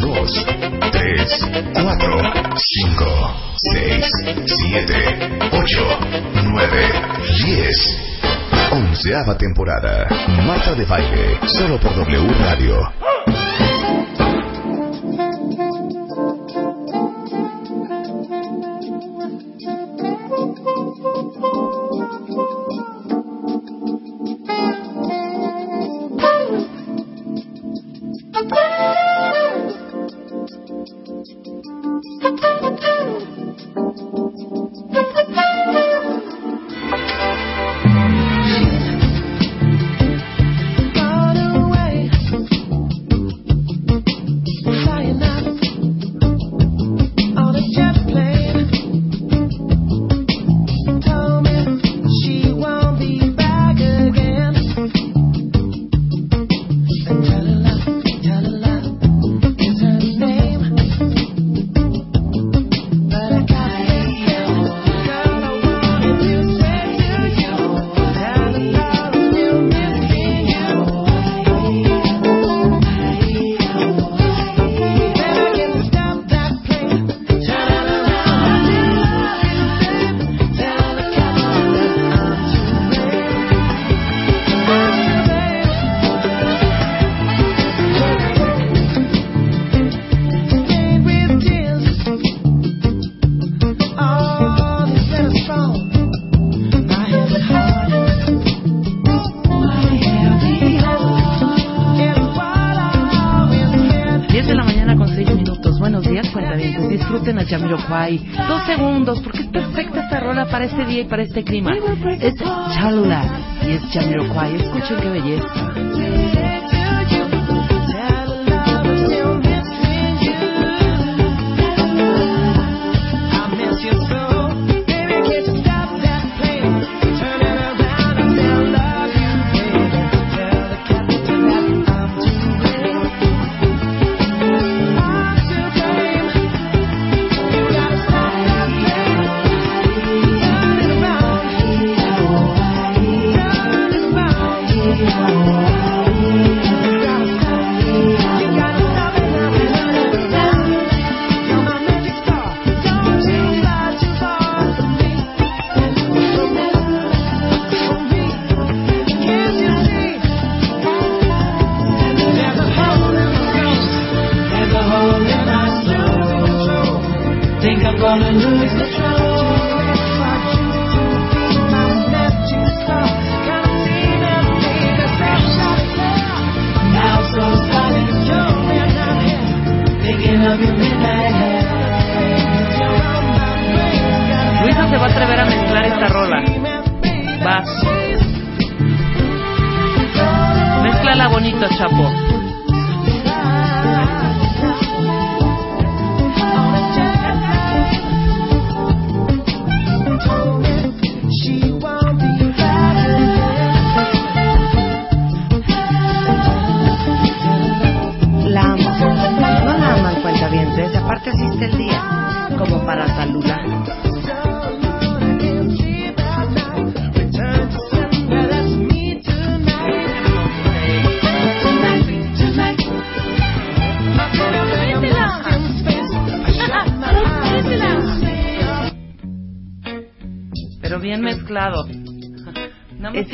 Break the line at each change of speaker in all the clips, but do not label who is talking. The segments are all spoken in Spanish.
2, 3, 4, 5, 6, 7, 8, 9, 10. Onceava temporada. Marta de Baile. Solo por W Radio.
Dos segundos, porque es perfecta esta rola para este día y para este clima. Es Chalula y es Jamiroquai. Escuchen qué belleza.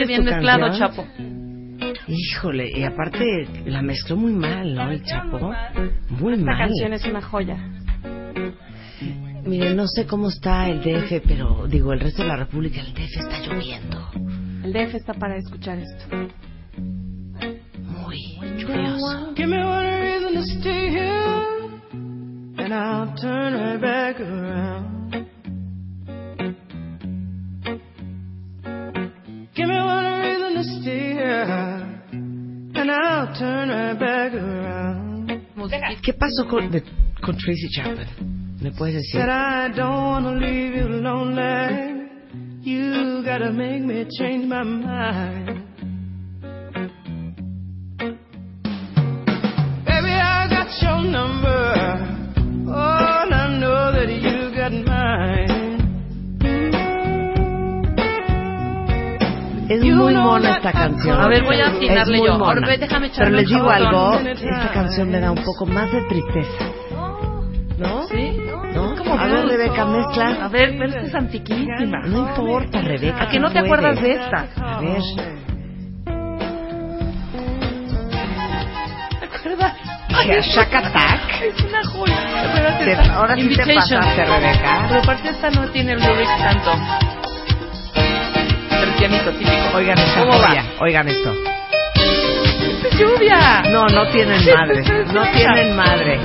Bien mezclado,
canción?
Chapo.
Híjole, y aparte la mezcló muy mal, ¿no? El Chapo. Muy
Esta
mal.
canción es una joya.
Miren, no sé cómo está el DF, pero digo, el resto de la República, el DF está lloviendo.
El DF está para escuchar esto.
Muy lluvioso.
Give me one reason to stay here, and I'll turn right back around. I'll turn right back around.
¿Qué pasó con, de- con Tracy Chapman? ¿Me puedes decir?
Said I don't wanna leave you lonely. You gotta make me change my mind. Baby, I got your number. Oh, and I know that you got mine.
Es
You
muy mona esta canción.
A ver, voy a
muy
yo.
mona.
Ahora, déjame
Pero les digo algo, esta canción me da un poco más de tristeza. ¿No?
¿Sí?
A ver. Rebeca,
A
mezcla.
ver, pero esta es antiquísima.
No importa, Rebeca.
¿A que no te
puedes.
acuerdas de esta?
A ver.
¿Te acuerdas?
¿Qué? Shack Attack.
Es una joya.
Te-
esta-
ahora sí te pasaste, Rebeca.
Pero aparte esta no tiene el lyrics tanto.
Oigan esta
¿Cómo va?
Oigan esto.
¡Es lluvia!
No, no tienen madre. No tienen madre.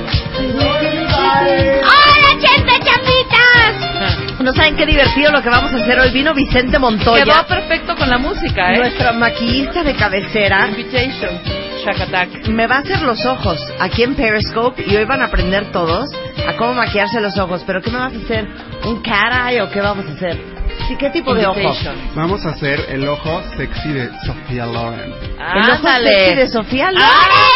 ¡Hola, gente chamitas!
No saben qué divertido lo que vamos a hacer hoy. Vino Vicente
Quedó
Montoya,
perfecto con la música, ¿eh?
nuestra maquillista de cabecera.
Invitation. Shack Attack.
Me va a hacer los ojos aquí en Periscope y hoy van a aprender todos a cómo maquillarse los ojos. ¿Pero qué me vas a hacer? ¿Un cara o qué vamos a hacer? Sí, ¿qué tipo de ojo?
Vamos a hacer el ojo sexy de Sofía Loren.
El ojo sexy de Sofía Loren.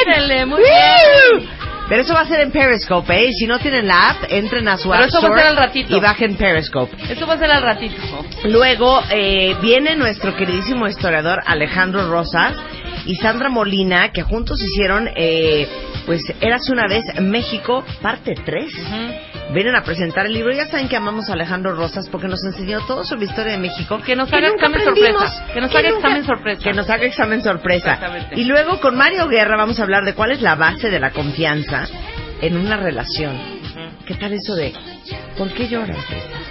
Ándale, muy bien.
Pero eso va a ser en Periscope, ¿eh? Y si no tienen la app, entren a su
Pero
App
eso va a
Store
ser al ratito.
y bajen Periscope.
Eso va a ser al ratito.
Luego eh, viene nuestro queridísimo historiador Alejandro Rosas y Sandra Molina, que juntos hicieron, eh, pues, Eras una vez México, parte 3. Vienen a presentar el libro. Ya saben que amamos a Alejandro Rosas porque nos enseñó todo sobre historia de México.
Que nos haga examen sorpresa. Que nos haga
nunca-
examen sorpresa.
Que nos haga examen sorpresa. Y luego con Mario Guerra vamos a hablar de cuál es la base de la confianza en una relación. ¿Qué tal eso de por qué lloras?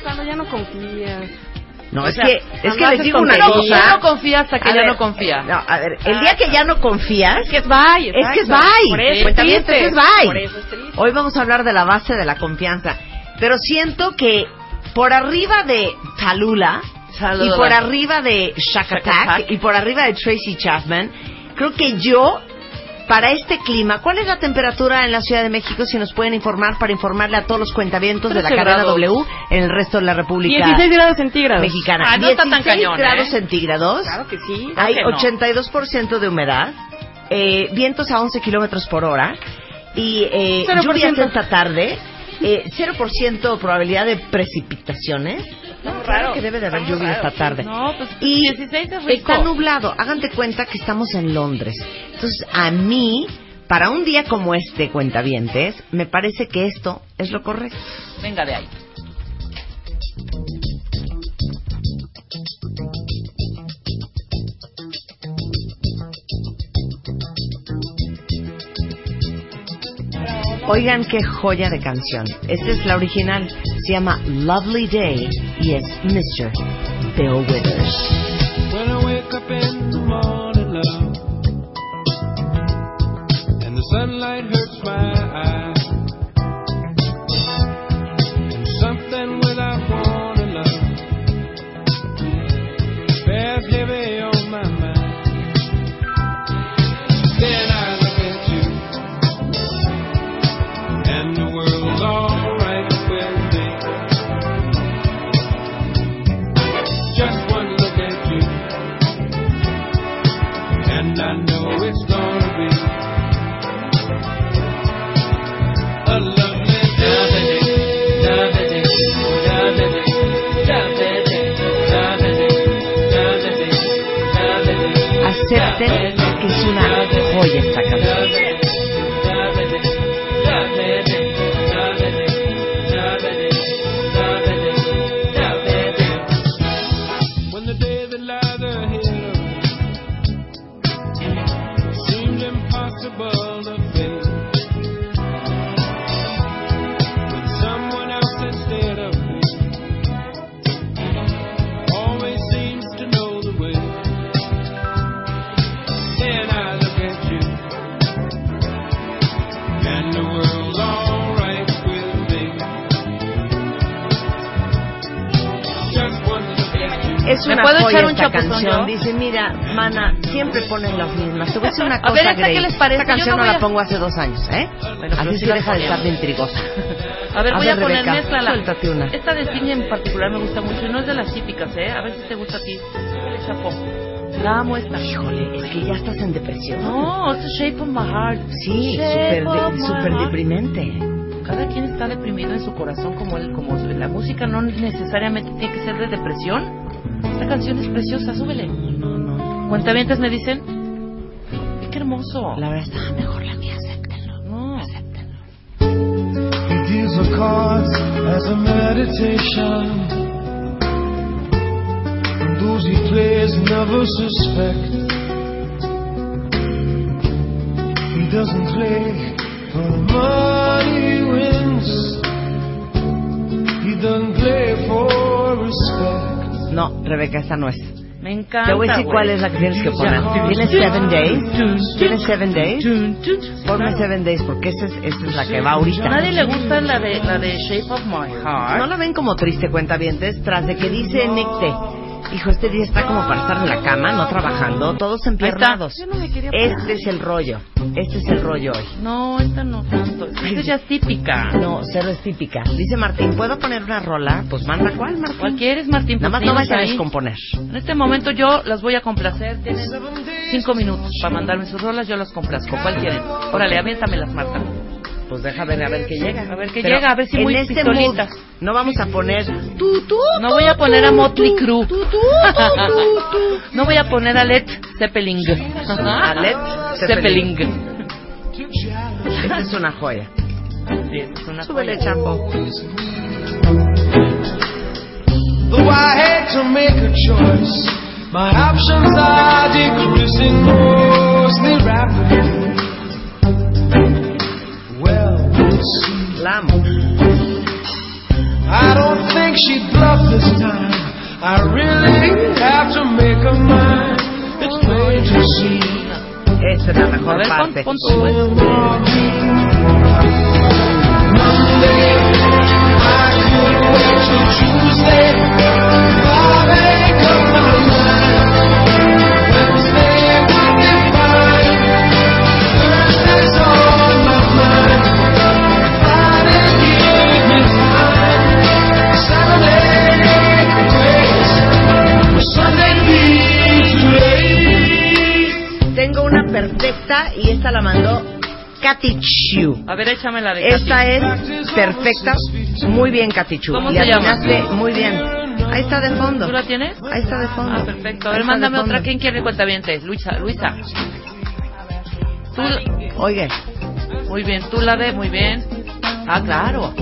Cuando ya no confías.
No,
O
es
sea,
que es que les digo una cosa.
Ya no confía hasta que
A
ya
ver,
no confía.
No, a ver, el día que ya no confías,
Es que es bye.
es que es bye.
Por eso
Cuentavientes,
triste.
es bye.
Por eso es triste.
Hoy vamos a hablar de la base de la confianza. Pero siento que por arriba de Talula y por arriba de Attack
Attack.
y por arriba de Tracy Chapman, creo que yo, para este clima, ¿cuál es la temperatura en la Ciudad de México? Si nos pueden informar para informarle a todos los cuentavientos de la
13
cadena. W en el resto de la República
16 grados centígrados.
Mexicana.
Ah, no está tan
16
cañón,
grados
¿eh?
centígrados.
Claro que sí.
Hay
¿por qué no?
82% de humedad, eh, vientos a 11 kilómetros por hora y eh,
0%.
lluvias esta tarde, eh, 0% probabilidad de precipitaciones. No, claro que debe de haber lluvia esta tarde.
No, pues
Y
16 es rico.
está nublado. Hagan de cuenta que estamos en Londres. Entonces, a mí, para un día como este, cuentavientes, me parece que esto es lo correcto.
Venga de ahí.
Oigan qué joya de canción. Esta es la original. Se llama Lovely Day y es Mr. Bill Withers.
When I wake up in the morning, love, and the sunlight hurts my
Acepten
¿Me
una
puedo echar un chapuzón yo?
Dice, mira, mana, siempre ponen las mismas. Te voy a decir una
A
cosa,
ver, ¿esta qué les parece?
Esta canción
Yo no
no,
voy
la
a-
pongo hace dos años, ¿eh?
pero
Así
sí la
deja de estar de intrigosa.
A ver,
A
voy a poner,
Rebeca,
mézclala.
suéltate una.
Esta de cine en particular me gusta mucho y no es de las típicas, ¿eh? A ver si te gusta a ti. El chapo. La amo esta.
Híjole, es que ya estás en depresión.
No, es the Shape of My Heart.
Sí, súper de- deprimente.
Cada quien está deprimido en su corazón como él, como la música no necesariamente tiene que ser de depresión. Esta canción es preciosa, súbele.
No, no,
Cuentavientes me dicen, "Ay, qué hermoso.
La verdad está mejor la mía, acéptenlo.
No.
Acéptenlo.
He deals the cards as a meditation. And those he plays never suspect. He doesn't play for the money he wins. He doesn't play for respect.
No, Rebeca, esta no es.
Me encanta.
Te voy a decir cuál es la que tienes que poner. ¿Tienes Seven Days? ¿Tienes Seven Days? Ponme Seven Days porque esta es, esta es la que va
A
ahorita.
nadie le gusta la de, la de Shape of My Heart.
¿No la ven como triste, cuentavientes? Tras de que dice Nicte, hijo, este día está como para estar en la cama, no trabajando, todos empiernados.
Yo no me quería poner.
Este es el rollo. Este es el rollo hoy.
No, esta no tanto. Esta ya es típica.
No, cero es típica. Dice Martín, ¿puedo poner una rola? Pues manda cuál, Martín.
¿Cuál quieres, Martín?
Nada más
Pues
no vayas a descomponer.
En este momento yo las voy a complacer. Tienen cinco minutos para mandarme sus rolas, yo las complazco. ¿Cuál quieren? Órale, aviéntamelas, Marta.
Pues deja ver, a ver qué llega.
A ver qué
Pero
llega, a ver si
en
muy
este mood no vamos a poner tú, tú,
No voy a poner a Motley Crue.
tú, tú, tú, tú.
No voy a poner a Led Zeppelin.
A Led Zeppelin. Esta es una joya.
Sí, es una
Súbele,
joya.
chapo.
Though I had to make a choice, my options are decreasing mostly rapidly. Well, we'll see.
La amo.
I don't think she'd bluff this time. I really have to make a mind. It's plain to see.
Esta es la
A
mejor
ver, pon,
parte.
pon tu güey.
Monday, I could wait till Tuesday.
Perfecta y esta la mandó Katy.
A ver, échame la de
Esta
Katy.
es perfecta. Muy bien, Katy Chu.
¿Cómo
y
se llama?
muy bien. Ahí está de fondo.
¿Tú la tienes?
Ahí está de fondo.
Ah, perfecto. A ver, mándame otra. ¿Quién quiere cuentavientes? Luisa. Luisa. Tú,
Oye,
muy bien. Tú la de, muy bien. Ah, claro.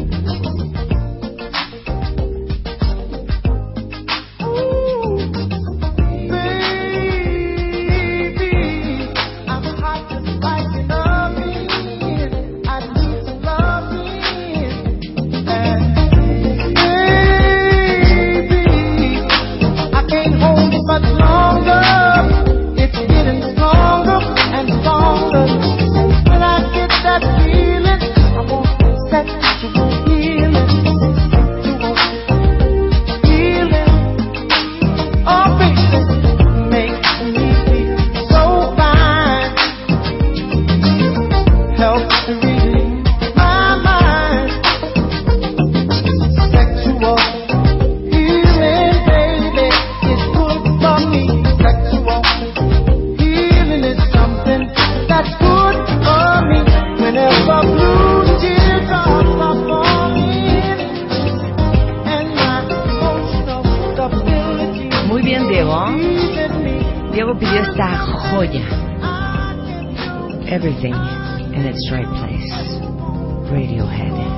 Everything in its right place. Radiohead.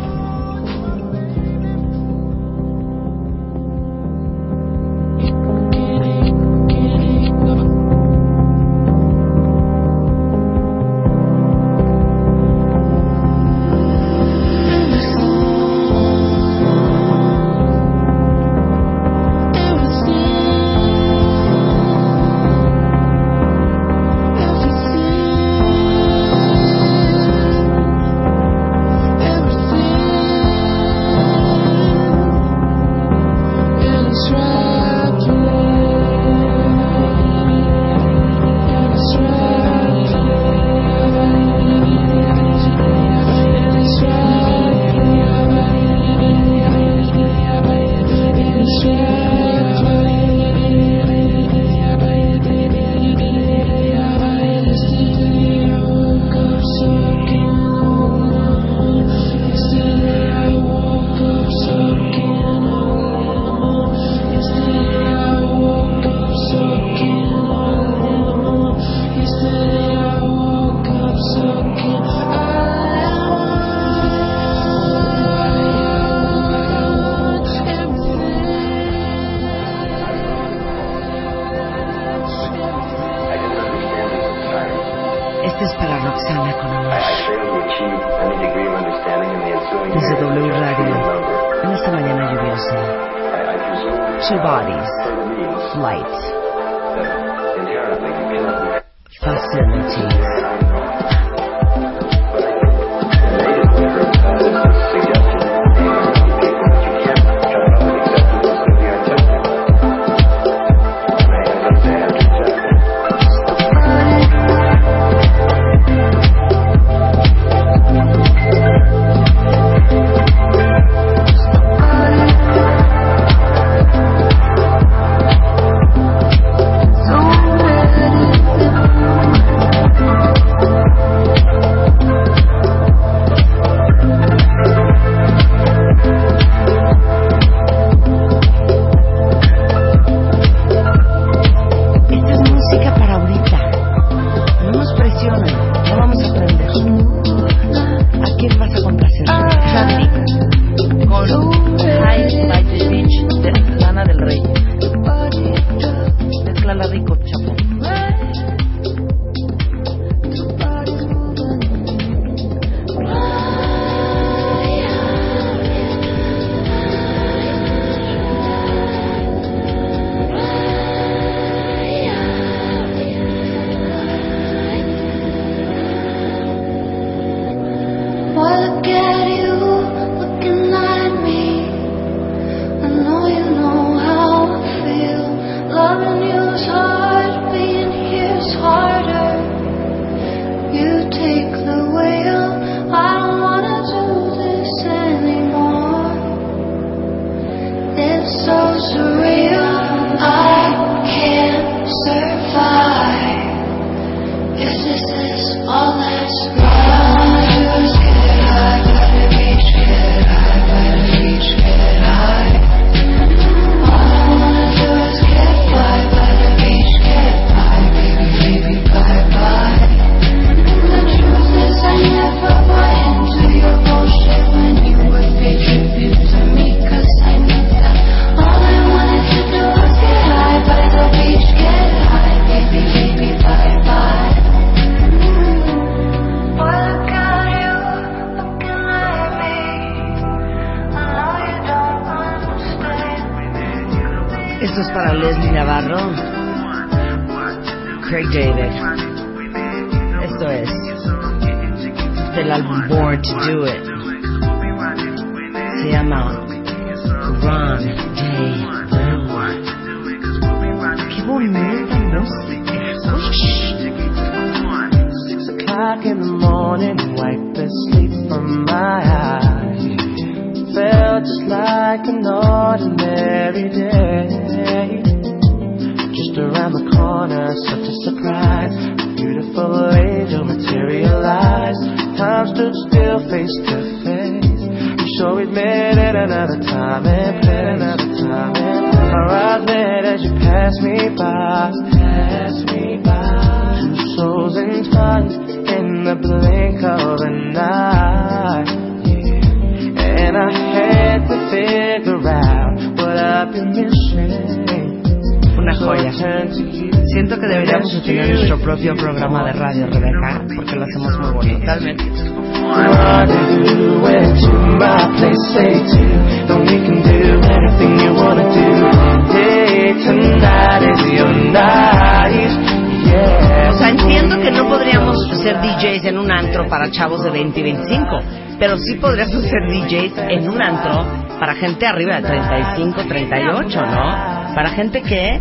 sí podrías hacer DJs en un antro para gente arriba de 35, 38, ¿no? Para gente que...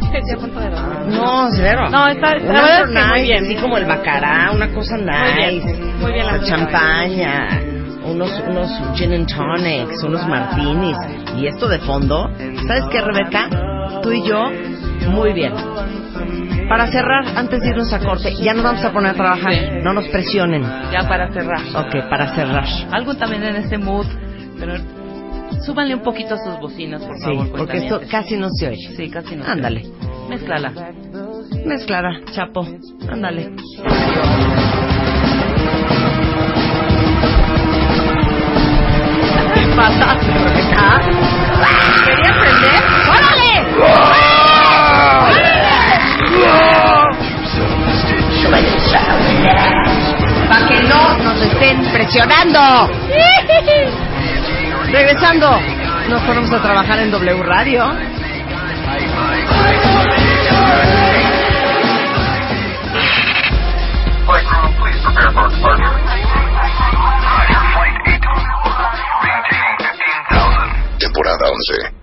No, cero.
No, está, está
la
verdad es que
nice, muy
bien.
Así como el bacará, una cosa nice.
Muy bien, muy bien la
champaña. Unos, unos gin and tonics, unos martinis. Y esto de fondo, ¿sabes qué, Rebeca? Tú y yo, muy bien. Para cerrar, antes de irnos a corte, ya nos vamos a poner a trabajar.
Sí.
No nos presionen.
Ya para cerrar.
Ok, para cerrar.
Algo también en este mood, pero súbanle un poquito a sus bocinas, por favor.
Sí, porque esto casi no se oye.
Sí, casi no.
Ándale.
Mezclala.
Mezclala, chapo. Ándale. Regresando, nos ponemos a trabajar en W Radio.
Temporada 11.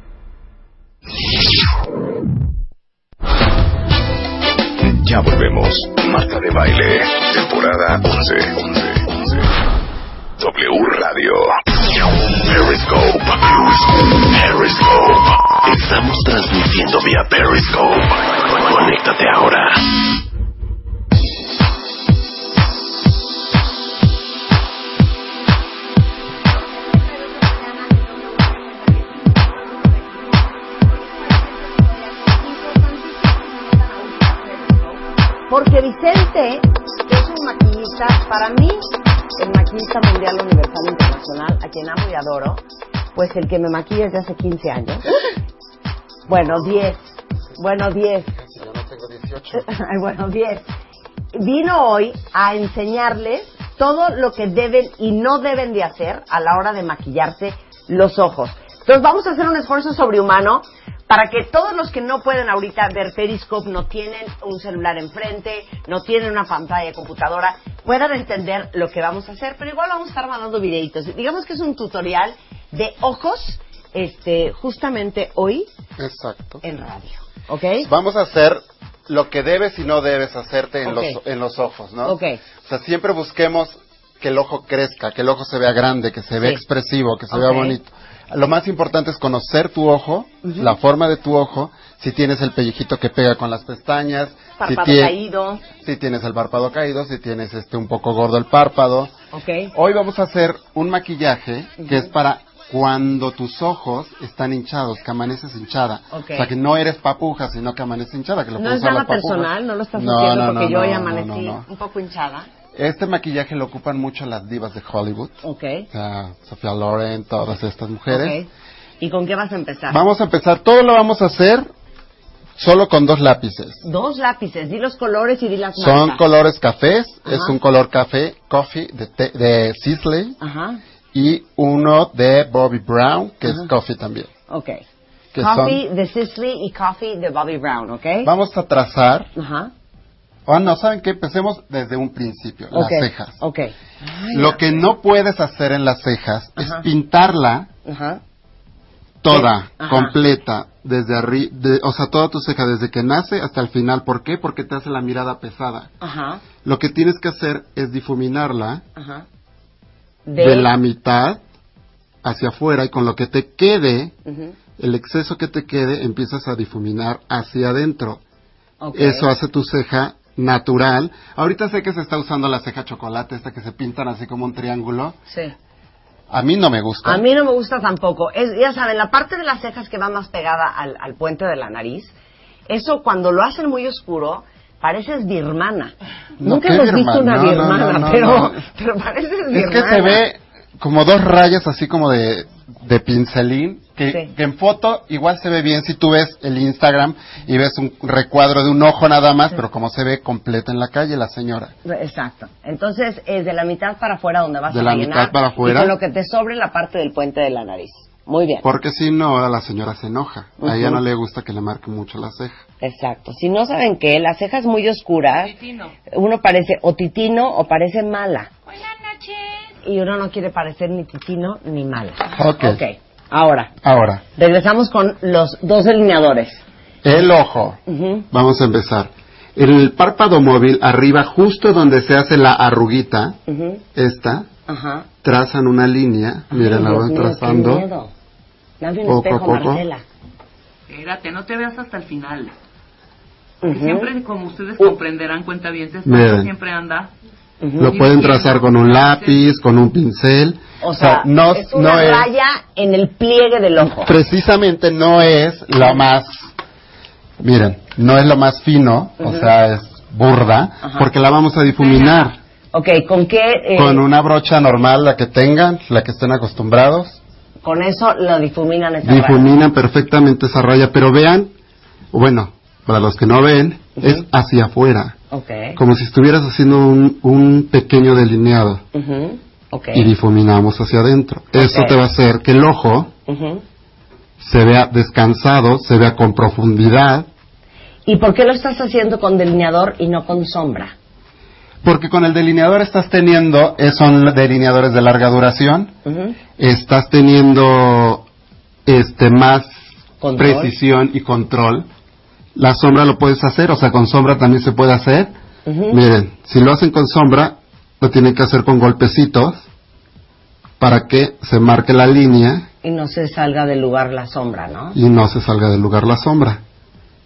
Ya volvemos. Marta de Baile. Temporada 11. 11. 11.
Pues el que me maquilla desde hace 15 años. Bueno, 10. Bueno, 10.
Yo no tengo 18.
Ay, bueno, 10. Vino hoy a enseñarles todo lo que deben y no deben de hacer a la hora de maquillarse los ojos. Entonces vamos a hacer un esfuerzo sobrehumano para que todos los que no pueden ahorita ver Periscope, no tienen un celular enfrente, no tienen una pantalla de computadora, puedan entender lo que vamos a hacer. Pero igual vamos a estar mandando videitos. Digamos que es un tutorial de ojos, este, justamente hoy
Exacto.
en radio. ¿Ok?
Vamos a hacer lo que debes y no debes hacerte en, los, en los ojos, ¿no?
Ok.
O sea, siempre busquemos que el ojo crezca, que el ojo se vea grande, que se vea
Sí.
expresivo, que se vea bonito. Lo más importante es conocer tu ojo, la forma de tu ojo, si tienes el pellejito que pega con las pestañas, si,
Párpado
tie-
caído.
si tienes el párpado caído, si tienes este un poco gordo el párpado.
¿Ok?
Hoy vamos a hacer un maquillaje que es para cuando tus ojos están hinchados, que amaneces hinchada.
Ok.
O sea, que no eres papuja, sino que amaneces hinchada. Que lo
No es nada personal, no lo estás
No, no,
porque
no,
yo hoy amanecí un poco hinchada.
Este maquillaje lo ocupan mucho las divas de Hollywood.
Ok.
O sea, Sofía Loren, todas estas mujeres.
Ok. ¿Y con qué vas a empezar?
Vamos a empezar. Todo lo vamos a hacer solo con dos lápices.
Dos lápices, di los colores y di las
Son
marcas.
colores cafés.
Ajá.
Es un color café, coffee, de, te- de Sisley.
Ajá,
Y uno de Bobby Brown, que
Ajá.
es coffee también.
ok.
Que
Coffee de Sisley y coffee de Bobby Brown, ¿ok?
Vamos a trazar.
Ajá.
No, ¿saben qué? Empecemos desde un principio. Las cejas. Lo que no puedes hacer en las cejas
Ajá.
es pintarla
Ajá.
toda.
Ajá.
completa, desde arriba, o sea, toda tu ceja, desde que nace hasta el final. ¿Por qué? Porque te hace la mirada pesada.
Ajá.
Lo que tienes que hacer es difuminarla de, la mitad hacia afuera y con lo que te quede,
Ujú,
el exceso que te quede, empiezas a difuminar hacia adentro. Eso hace tu ceja natural. Ahorita sé que se está usando la ceja chocolate, esta que se pintan así como un triángulo.
Sí.
A mí no me gusta.
A mí no me gusta tampoco. Es, ya saben, la parte de las cejas que va más pegada al, al puente de la nariz, eso cuando lo hacen muy oscuro, pareces birmana.
No,
Nunca
¿qué
hemos visto una
No,
birmana,
no,
pero, pero pareces
Es
birmana.
que se ve como dos rayas así como de, de pincelín, que,
Sí.
que en foto igual se ve bien si tú ves el Instagram y ves un recuadro de un ojo nada más, pero como se ve completa en la calle la señora.
Exacto. Entonces, es de la mitad para afuera donde vas
De
a
la
rellenar.
mitad para afuera.
Y con lo que te sobre la parte del puente de la nariz. Muy bien.
Porque si no, la señora se enoja. A ella no le gusta que le marque mucho la ceja.
Exacto. Si no saben qué, las cejas muy oscuras,
Titino.
uno parece o titino o parece mala. Buenas noches. Y uno no quiere parecer ni titino ni mala.
Ok.
Ok. Ahora,
Ahora,
regresamos con los dos delineadores.
el ojo. Vamos a empezar. El párpado móvil, arriba, justo donde se hace la arruguita, esta,
Ajá.
trazan una línea. Miren,
Ay,
la
Dios
van
mío,
trazando.
miedo. Dame un
Poco a
espejo,
poco.
Marcela.
Espérate, no te veas hasta el final.
Ujú.
Siempre, como ustedes
Uh.
comprenderán, cuenta bien,
Miren.
siempre anda.
Lo pueden trazar con un lápiz, con un pincel.
O sea,
no,
es una
no es,
raya en el pliegue del ojo.
precisamente no es lo más, miren, no es lo más fino, o sea, es burda,
Ajá.
porque la vamos a difuminar
Ok, ¿con qué? eh,
con una brocha normal, la que tengan, la que estén acostumbrados.
Con eso lo difuminan esa raya.
Difuminan perfectamente esa raya, pero vean, bueno, para los que no ven, es hacia afuera,
Ok.
como si estuvieras haciendo un, un pequeño delineado. Y difuminamos hacia adentro. Eso
Ok.
te va a hacer que el ojo se vea descansado, se vea con profundidad,
¿Y por qué lo estás haciendo con delineador y no con sombra?
porque con el delineador estás teniendo, eh, son delineadores de larga duración, estás teniendo este más
Control.
precisión y control. La sombra lo puedes hacer, o sea, con sombra también se puede hacer. Miren, si lo hacen con sombra, lo tienen que hacer con golpecitos para que se marque la línea
Y no se salga del lugar la sombra, ¿no?
y no se salga del lugar la sombra.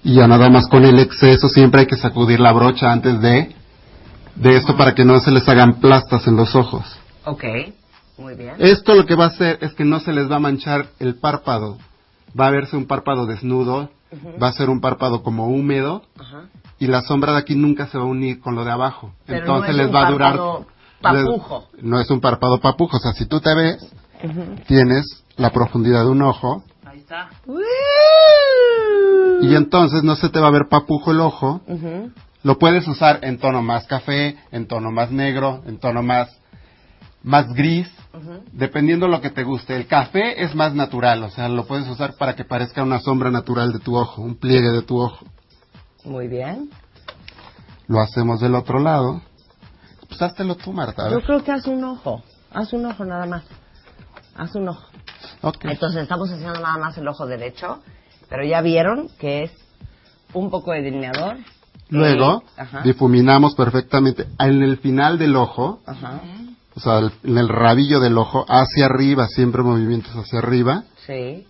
Y ya nada más con el exceso siempre hay que sacudir la brocha antes de de esto para que no se les hagan plastas en los ojos.
Ok. Muy bien.
Esto lo que va a hacer es que no se les va a manchar el párpado. Va a verse un párpado desnudo, va a ser un párpado como húmedo
Ajá.
y la sombra de aquí nunca se va a unir con lo de abajo.
Pero
Entonces
no es
les
un
va a durar
párpado papujo.
les- no es un párpado papujo, o sea, si tú te ves, tienes la profundidad de un ojo
Ahí está.
y entonces no se te va a ver papujo el ojo. Lo puedes usar en tono más café, en tono más negro, en tono más más gris, dependiendo lo que te guste. El café es más natural, o sea, lo puedes usar para que parezca una sombra natural de tu ojo, un pliegue de tu ojo.
Muy bien.
Lo hacemos del otro lado. Pues háztelo tú, Marta.
Yo creo que haz un ojo. Haz un ojo nada más. Haz un ojo.
Ok.
Entonces estamos haciendo nada más el ojo derecho, pero ya vieron que es un poco de delineador.
Luego, difuminamos perfectamente en el final del ojo,
Ajá.
O sea, el- en el rabillo del ojo, hacia arriba, siempre movimientos hacia arriba.
Sí.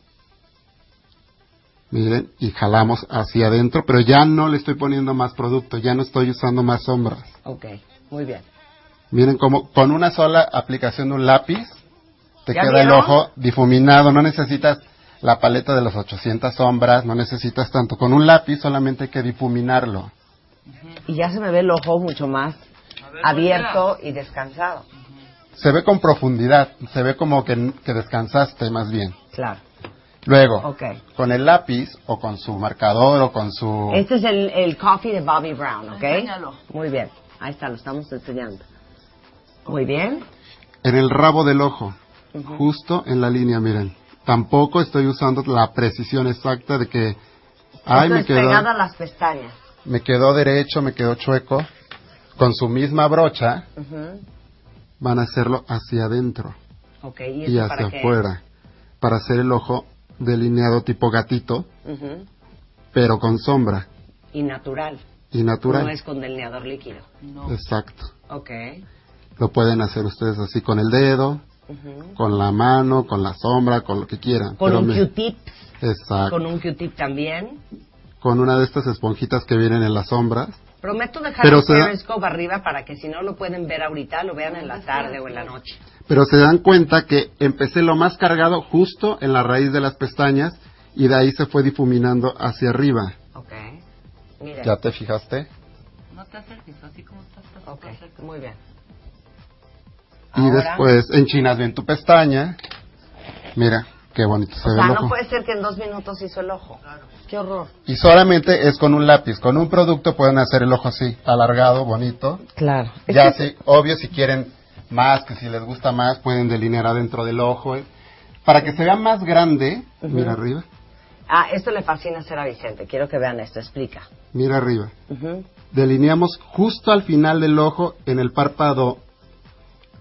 Miren, y jalamos hacia adentro, pero ya no le estoy poniendo más producto, ya no estoy usando más sombras.
Ok. Muy bien.
Miren como con una sola aplicación de un lápiz te
¿Ya
queda el ojo difuminado, no necesitas la paleta de las 800 sombras, no necesitas tanto. Con un lápiz solamente hay que difuminarlo.
Y ya se me ve el ojo mucho más abierto y descansado.
Se ve con profundidad, se ve como que, que descansaste más bien.
Claro.
Luego, con el lápiz o con su marcador o con su...
Este es el, el coffee de Bobby Brown, ¿ok?
Enséñalo.
Muy bien. Ahí está, lo estamos enseñando. Muy bien.
En el rabo del ojo, justo en la línea, miren. Tampoco estoy usando la precisión exacta de que... Ay,
Esto
me
es
quedó,
pegado a las pestañas.
me quedó derecho, me quedó chueco. Con su misma brocha
Ujú.
Van a hacerlo hacia adentro
Ok, ¿y,
y
eso para
hacia
qué?
afuera. Para hacer el ojo delineado tipo gatito,
Ujú.
pero con sombra
Y natural.
y natural.
No es con delineador líquido.
Exacto.
Ok.
Lo pueden hacer ustedes así con el dedo,
Ujú.
con la mano, con la sombra, con lo que quieran.
Con
Pero
un
me-
Q-tip.
Exacto.
Con un Q-tip también.
Con una de estas esponjitas que vienen en las sombras.
Prometo dejar
Pero
el
se da-
Periscope arriba para que si no lo pueden ver ahorita, lo vean en la tarde o en la noche.
Pero se dan cuenta que empecé lo más cargado justo en la raíz de las pestañas y de ahí se fue difuminando hacia arriba.
Ok. Miren.
¿Ya te fijaste?
No te acerques, así como estás. estás
Ok, muy bien.
Y
Ahora-
después enchinas bien tu pestaña. Mira, qué bonito se
O
ve
sea,
el
no puede ser que en dos minutos hizo el ojo. Qué horror.
Y solamente es con un lápiz. Con un producto pueden hacer el ojo así, alargado, bonito.
Claro.
Ya sí, obvio, si quieren más, que si les gusta más, pueden delinear adentro del ojo. ¿eh? Para que se vea más grande, mira arriba,
Ah, esto le fascina hacer a Vicente. Quiero que vean esto. Explica.
mira arriba. Delineamos justo al final del ojo, en el párpado,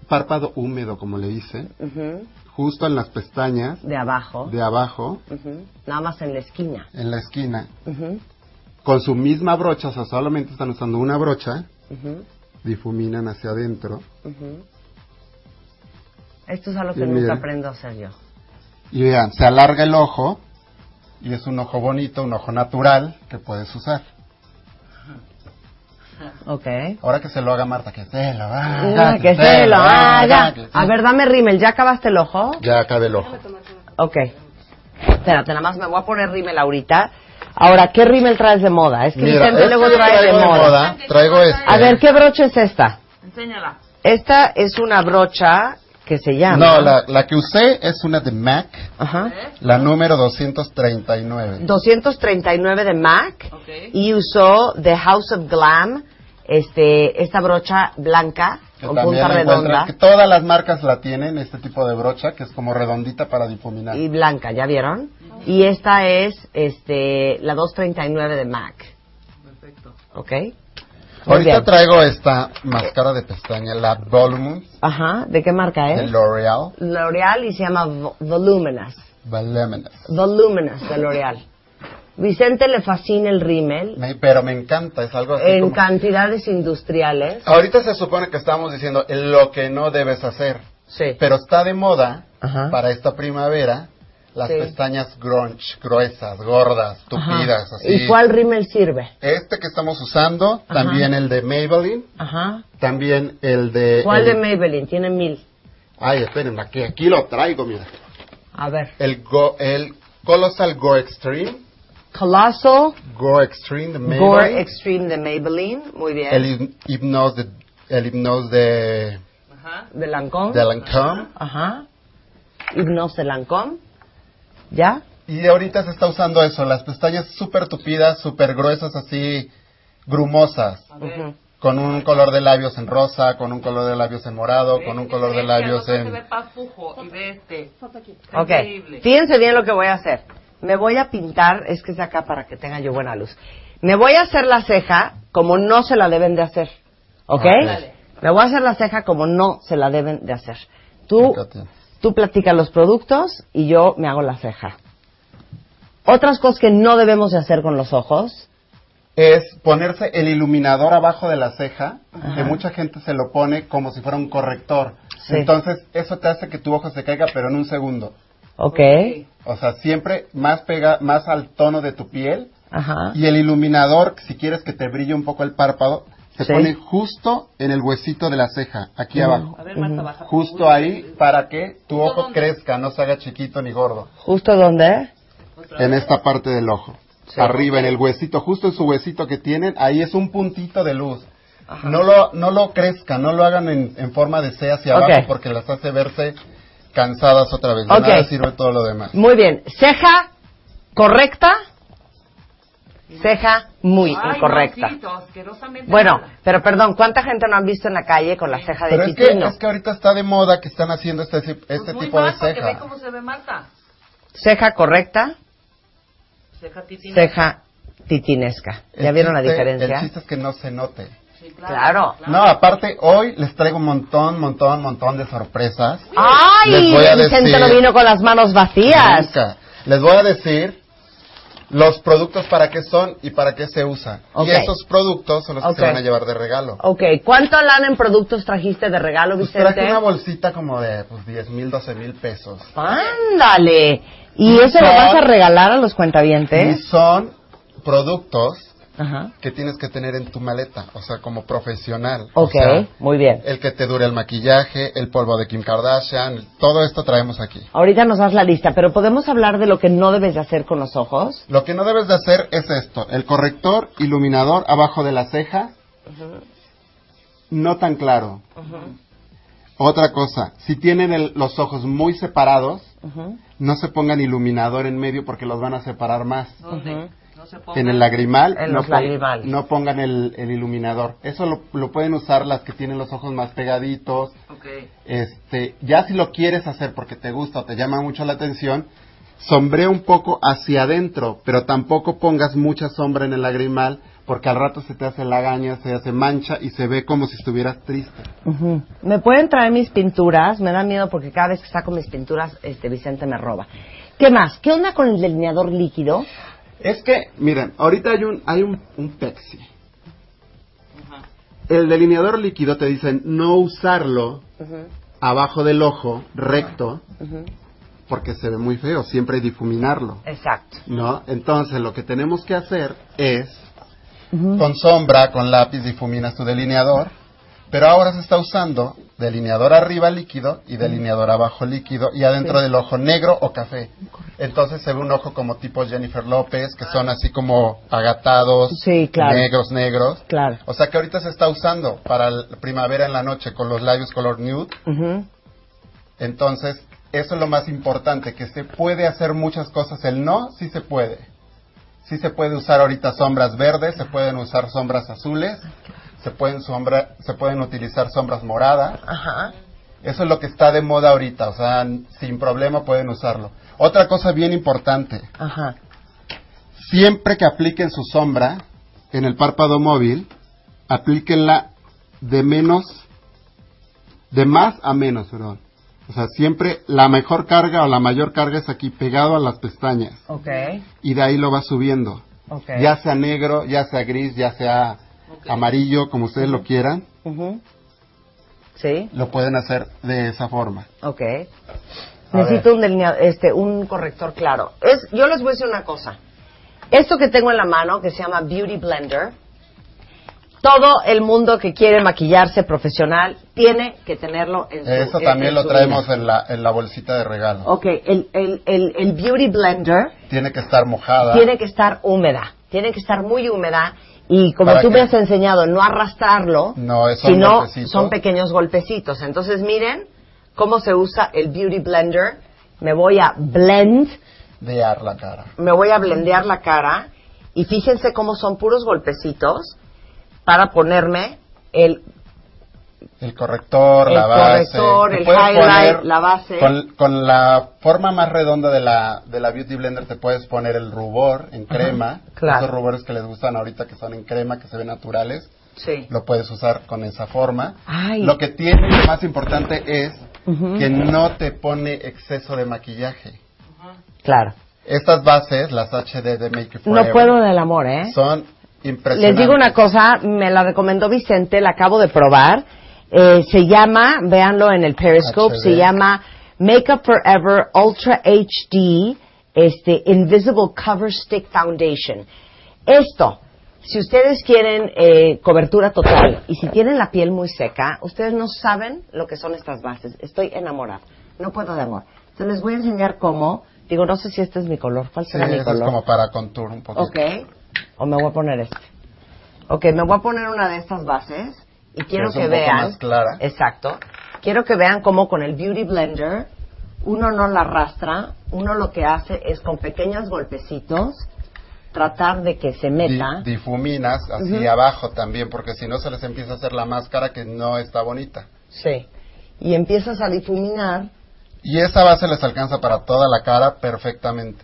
párpado húmedo, como le dicen,
Ujú.
Justo en las pestañas
De abajo.
de abajo.
Nada más en la esquina.
en la esquina, con su misma brocha, o sea, solamente están usando una brocha, difuminan hacia adentro.
Esto es algo que
Y
nunca aprendo a hacer yo.
Y vean, se alarga el ojo y es un ojo bonito, un ojo natural que puedes usar.
Ok.
Ahora que se lo haga Marta, que se lo haga.
Ah, que se lo haga.
que se-
A ver, dame rímel. ¿Ya acabaste el ojo?
Ya acabé el ojo.
Ok. Espérate, nada más me voy a poner rímel ahorita. Ahora, ¿qué rímel traes de moda? Es que
Mira,
Vicente
este
luego
que
trae de
traigo
moda.
Traigo este.
A ver, ¿qué brocha es esta?
Enséñala.
Esta es una brocha que se llama...
No, la, la que usé es una de MAC,
Ajá.
la número 239.
239 de MAC y usó The House of Glam este, esta brocha blanca
Que
con punta redonda
que todas las marcas la tienen, este tipo de brocha, que es como redondita para difuminar.
y blanca, ¿ya vieron? Y esta es este, la 239 de MAC.
Perfecto.
¿Ok?
Ahorita traigo esta máscara de pestaña, la Voluminous
Ajá, ¿de qué marca
de
es?
L'Oreal.
L'Oreal y se llama Vo- Voluminous.
Voluminous.
Voluminous de L'Oreal. Vicente le fascina el rímel
Me- pero me encanta, es algo así
en
como-
cantidades industriales.
Ahorita se supone que estamos diciendo lo que no debes hacer,
Sí.
pero está de moda
Ajá.
para esta primavera las
Sí.
pestañas grunge, gruesas, gordas, tupidas,
Ajá.
así.
¿Y cuál rímel sirve?
Este que estamos usando,
Ajá.
también el de Maybelline,
Ajá.
también el de...
¿Cuál
el-
de Maybelline? Tiene mil.
Ay, espérenme, aquí, aquí lo traigo, mira.
A ver.
El, Go, el Colossal Go Extreme,
Colossal
Go Extreme de Maybelline,
Gore Extreme de Maybelline. Muy bien.
el Hyp- Hypnose de, el Hypnose de,
Ajá.
de Lancôme.
de Lancôme.
Ajá. Hypnose de Lancôme. ¿Ya?
Y ahorita se está usando eso, las pestañas súper tupidas, súper gruesas, así grumosas, con un color de labios en rosa, con un color de labios en morado, con un color de labios
Se
en...
ve papujo y ve este.
Ok. Fíjense bien lo que voy a hacer. Me voy a pintar, es que es de acá para que tenga yo buena luz. Me voy a hacer la ceja como no se la deben de hacer. ¿Ok? Me voy a hacer la ceja como no se la deben de hacer. Tú. Tú platicas los productos y yo me hago la ceja. Otras cosas que no debemos de hacer con los ojos.
Es ponerse el iluminador abajo de la ceja,
Ajá.
que mucha gente se lo pone como si fuera un corrector.
Sí.
Entonces, eso te hace que tu ojo se caiga, pero en un segundo.
¿Ok?
O sea, siempre más pega, más al tono de tu piel.
Ajá.
Y el iluminador, si quieres que te brille un poco el párpado, se
Sí.
pone justo en el huesito de la ceja, aquí abajo.
A ver, Marta, baja.
Justo ahí para que tu
¿Justo
ojo
dónde?
crezca, no se haga chiquito ni gordo.
¿Justo dónde?
En esta parte del ojo.
Sí.
Arriba, en el huesito, justo en su huesito que tienen, ahí es un puntito de luz.
Ajá.
No lo, no lo crezcan, no lo hagan en, en forma de C hacia abajo porque las hace verse cansadas otra vez. De
Ok.
nada sirve todo lo demás.
Muy bien. Ceja correcta. Ceja muy
Ay,
incorrecta. Bueno, pero perdón, ¿cuánta gente no han visto en la calle con la ceja de
Pero es que, es que ahorita está de moda que están haciendo este, este
Pues muy
tipo de
mal, porque
ceja.
ve cómo se ve Marta.
Ceja correcta,
Ceja titina.
ceja titinesca. ¿Ya
El
vieron la diferencia?
El chiste es que no se note.
Sí,
Claro.
No, aparte, hoy les traigo un montón, montón, montón de sorpresas.
¡Ay!
Les voy a
Vicente no vino con las manos vacías.
Nunca. Les voy a decir los productos para qué son y para qué se usan. Y esos productos son los que se van a llevar de regalo.
Ok, ¿cuánto lana en productos trajiste de regalo,
Pues
Vicente?
traje una bolsita como de pues, 10 mil, 12 mil pesos.
¡Ándale! ¿Y
Y
eso lo
son-
vas a regalar a los
Y
cuentavientes?
son productos
Ajá.
que tienes que tener en tu maleta, o sea, como profesional.
Ok,
O sea,
muy bien.
el que te dure el maquillaje, el polvo de Kim Kardashian, todo esto traemos aquí.
Ahorita nos das la lista, pero ¿podemos hablar de lo que no debes de hacer con los ojos?
Lo que no debes de hacer es esto, el corrector iluminador abajo de la ceja, no tan claro. Otra cosa, si tienen el- los ojos muy separados, no se pongan iluminador en medio porque los van a separar más. En el lagrimal,
En
no,
los
pongan el, el iluminador. Eso lo, lo pueden usar las que tienen los ojos más pegaditos.
Ok.
Este, ya si lo quieres hacer porque te gusta o te llama mucho la atención, sombrea un poco hacia adentro, pero tampoco pongas mucha sombra en el lagrimal porque al rato se te hace lagaña, se hace mancha y se ve como si estuvieras triste.
¿Me pueden traer mis pinturas? Me da miedo porque cada vez que saco mis pinturas, este Vicente me roba. ¿Qué más? ¿Qué onda con el delineador líquido?
Es que, miren, ahorita hay un, hay un, un Pepsi. El delineador líquido te dicen no usarlo abajo del ojo recto porque se ve muy feo, siempre difuminarlo,
Exacto.
¿no? Entonces lo que tenemos que hacer es con sombra, con lápiz difuminas tu delineador, pero ahora se está usando delineador arriba líquido y delineador abajo líquido y adentro del ojo negro o café. Entonces se ve un ojo como tipo Jennifer López, que son así como agatados,
Sí, claro.
negros, negros.
Claro.
O sea que ahorita se está usando para la primavera en la noche con los labios color nude.
Ujú.
Entonces, eso es lo más importante, que se puede hacer muchas cosas. El no, sí se puede. Sí se puede usar ahorita sombras verdes, se pueden usar sombras azules, se pueden sombra, se pueden utilizar sombras moradas.
Ajá.
Eso es lo que está de moda ahorita, o sea, sin problema pueden usarlo. Otra cosa bien importante,
Ajá.
siempre que apliquen su sombra en el párpado móvil, aplíquenla de menos, de más a menos, perdón. O sea, siempre la mejor carga o la mayor carga es aquí pegado a las pestañas
Ok.
y de ahí lo va subiendo.
Ok.
Ya sea negro, ya sea gris, ya sea amarillo, como ustedes lo quieran.
Sí.
lo pueden hacer de esa forma.
Ok.
A
Necesito un, este, un corrector claro. Es, yo les voy a decir una cosa. Esto que tengo en la mano, que se llama Beauty Blender, todo el mundo que quiere maquillarse profesional tiene que tenerlo en su
Eso también
en
lo traemos
vida.
en la, en la bolsita de regalo.
Ok, el, el, el, el Beauty Blender
Tiene que estar mojada.
tiene que estar húmeda, tiene que estar muy húmeda y como
¿Para
tú
qué?
me has enseñado, no arrastrarlo,
No,
sino
golpecitos.
son pequeños golpecitos. Entonces miren cómo se usa el Beauty Blender. Me voy a blend,
de ar la cara.
me voy a blendear la cara y fíjense cómo son puros golpecitos para ponerme el
El corrector,
El
la base.
corrector, el highlight, la base.
Con, con la forma más redonda de la, de la Beauty Blender te puedes poner el rubor en crema.
claro.
Esos rubores que les gustan ahorita que son en crema, que se ven naturales.
sí.
Lo puedes usar con esa forma.
Ay.
Lo que tiene, lo más importante es que no te pone exceso de maquillaje.
Claro.
Estas bases, las HD de Make It
No puedo del amor, ¿eh?
son impresionantes.
Les digo una cosa, me la recomendó Vicente, la acabo de probar. Eh, se llama, véanlo en el Periscope,
HD.
se llama Makeup Forever Ultra HD este, Invisible Cover Stick Foundation. Esto, si ustedes quieren eh, cobertura total y si tienen la piel muy seca, ustedes no saben lo que son estas bases. Estoy enamorada. No puedo de amor. Entonces les voy a enseñar cómo. Digo, no sé si este es mi color. ¿Cuál
Sí,
será mi
eso es
color?
como para contour un poquito.
Ok. O me voy a poner este. Ok, me voy a poner una de estas bases y quiero
es
que
un poco
vean.
más clara.
Exacto. Quiero que vean cómo con el Beauty Blender uno no la arrastra, uno lo que hace es con pequeños golpecitos tratar de que se
Di-
meta.
difuminas así
Ujú.
abajo también, porque si no se les empieza a hacer la máscara que no está bonita.
Sí. Y empiezas a difuminar.
Y esa base les alcanza para toda la cara perfectamente.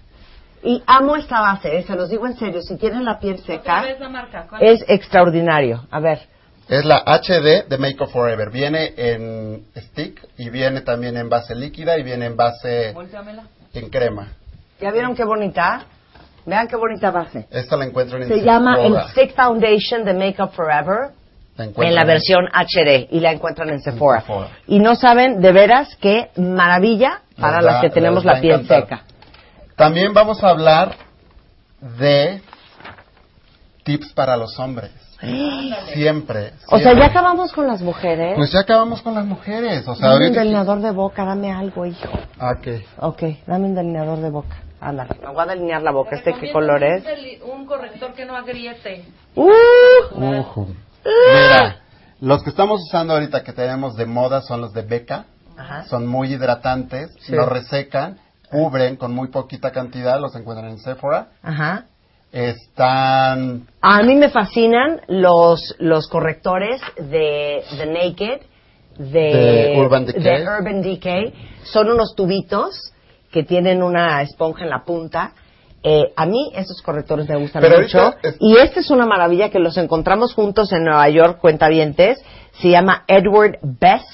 Y amo esta base, eh, se los digo en serio, si tienen la piel seca,
¿Cuál es la marca?
Es extraordinario. A ver,
Es la HD de Make Up Forever. Viene en stick y viene también en base líquida y viene en base
Volteamela.
en crema.
¿ya vieron qué bonita? Vean qué bonita base.
Esta la encuentran en
Se llama el. Stick Foundation de Makeup Forever
La
en la versión HD y la encuentran en Sephora.
Sephora.
Y no saben de veras qué maravilla para las que tenemos la piel
encantar.
seca.
También vamos a hablar de tips para los hombres. Siempre.
O sea, ya acabamos con las mujeres.
Pues ya acabamos con las mujeres. O sea,
dame un delineador de boca, dame algo, hijo.
Ah, ¿qué?
Ok, dame un delineador de boca. Ándale, me voy a delinear la boca. ¿Este qué color es?
Un corrector que no agriete.
¡Uh!
Ujú. Mira, los que estamos usando ahorita que tenemos de moda son los de Beca.
Ajá.
Son muy hidratantes,
Sí.
no resecan, cubren con muy poquita cantidad, los encuentran en Sephora.
Ajá.
Están
A mí me fascinan los, los correctores de The Naked, de,
De Urban Decay.
de Urban Decay. Son unos tubitos que tienen una esponja en la punta. Eh, a mí esos correctores me gustan
Pero
mucho.
es-
Y este es una maravilla que los encontramos juntos en Nueva York, cuentavientes. Se llama Edward Bess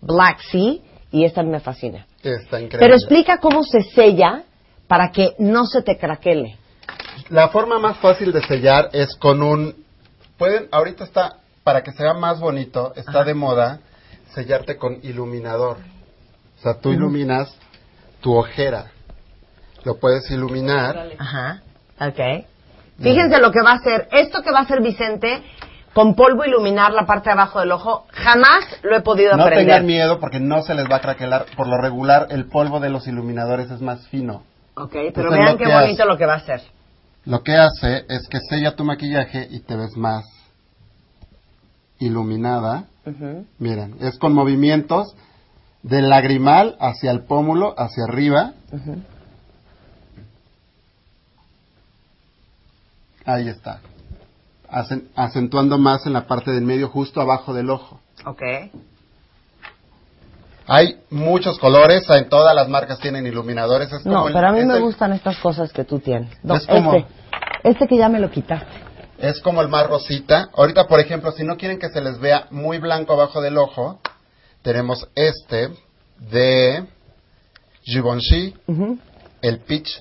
Black Sea y esta me fascina.
Está increíble.
Pero explica cómo se sella para que no se te craquele.
La forma más fácil de sellar es con un... Pueden, ahorita está, para que sea más bonito, está
Ajá.
de moda sellarte con iluminador. O sea, tú iluminas tu ojera. Lo puedes iluminar.
Ajá, ok. Fíjense lo que va a hacer. Esto que va a hacer Vicente con polvo iluminar la parte de abajo del ojo, jamás lo he podido
No
aprender.
tengan miedo porque no se les va a craquelar. Por lo regular, el polvo de los iluminadores es más fino.
Ok, pero vean qué bonito lo que va a hacer.
Lo que hace es que sella tu maquillaje y te ves más iluminada. Miren, es con movimientos del lagrimal hacia el pómulo, hacia arriba. Ahí está. acen- acentuando más en la parte del medio, justo abajo del ojo.
Ok.
Hay muchos colores, en todas las marcas tienen iluminadores. Es
No,
como el-
pero a mí me
el-
gustan estas cosas que tú tienes. No,
Es como-
este, este que ya me lo quitaste.
Es como el más rosita. Ahorita, por ejemplo, si no quieren que se les vea muy blanco abajo del ojo, tenemos este de Givenchy, el peach.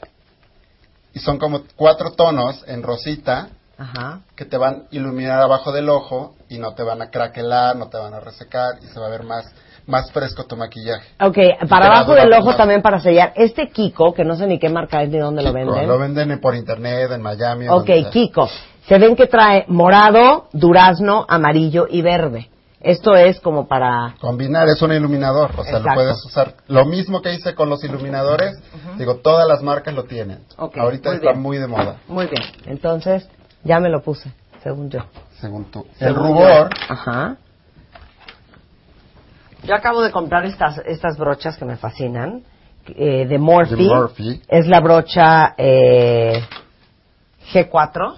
Y son como cuatro tonos en rosita
Ajá.
que te van a iluminar abajo del ojo y no te van a craquelar, no te van a resecar y se va a ver más, más fresco tu maquillaje.
Ok, para abajo del ojo
más.
también para sellar. Este Kiko, que no sé ni qué marca es ni dónde lo venden.
Lo venden por internet, en Miami.
Ok. Kiko. Se ven que trae morado, durazno, amarillo y verde. Esto es como para...
Combinar es un iluminador, o sea,
Exacto.
lo puedes usar. Lo mismo que hice con los iluminadores, digo, todas las marcas lo tienen.
Ok,
Ahorita
muy
está
bien.
muy de moda,
Muy bien. Entonces, ya me lo puse, según yo.
según tú. El rubor,
yo. Ajá. Yo acabo de comprar estas, estas brochas que me fascinan, eh, de Morphe.
De Morphe.
Es la brocha eh, G4.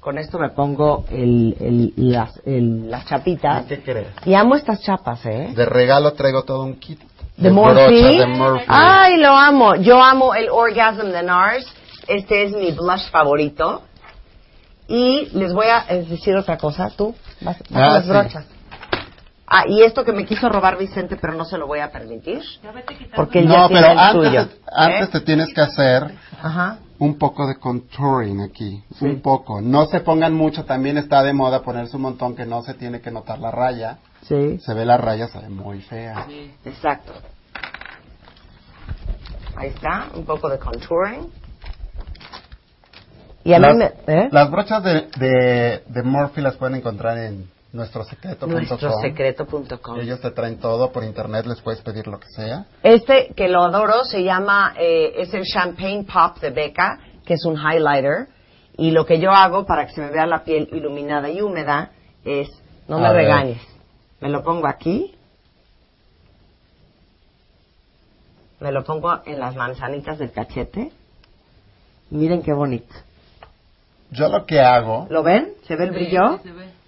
Con esto me pongo el, el- las, el- las chapitas.
¿qué crees?
Y amo estas chapas, ¿eh?
De regalo traigo todo un kit.
De
brochas
Morphe.
de Morphe.
Ay, lo amo. Yo amo el Orgasm de NARS. Este es mi blush favorito. Y les voy a decir otra cosa. Tú, vas, vas a
Ah,
las
sí.
brochas. Ah, y esto que me quiso robar Vicente, pero no se lo voy a permitir. Porque él ya
No,
tiene
pero
el
antes,
suyo.
te, antes
¿Eh?
te tienes que hacer
Ajá.
un poco de contouring aquí, un poco. No se pongan mucho, también está de moda ponerse un montón que no se tiene que notar la raya.
Sí.
Se ve la raya, se ve muy fea.
Exacto. Ahí está, un poco de contouring. Y a mí
las,
me... ¿eh?
las brochas de, de, de Morphe las pueden encontrar en nuestrosecreto.com.
Nuestrosecreto.com.
Ellos te traen todo por internet, les puedes pedir lo que sea.
Este que lo adoro se llama, eh, es el Champagne Pop de Becca, que es un highlighter. Y lo que yo hago para que se me vea la piel iluminada y húmeda es, no me
A ver.
regañes, me lo pongo aquí, me lo pongo en las manzanitas del cachete. Miren qué bonito.
Yo lo que hago,
¿Lo ven? ¿Se ve el brillo?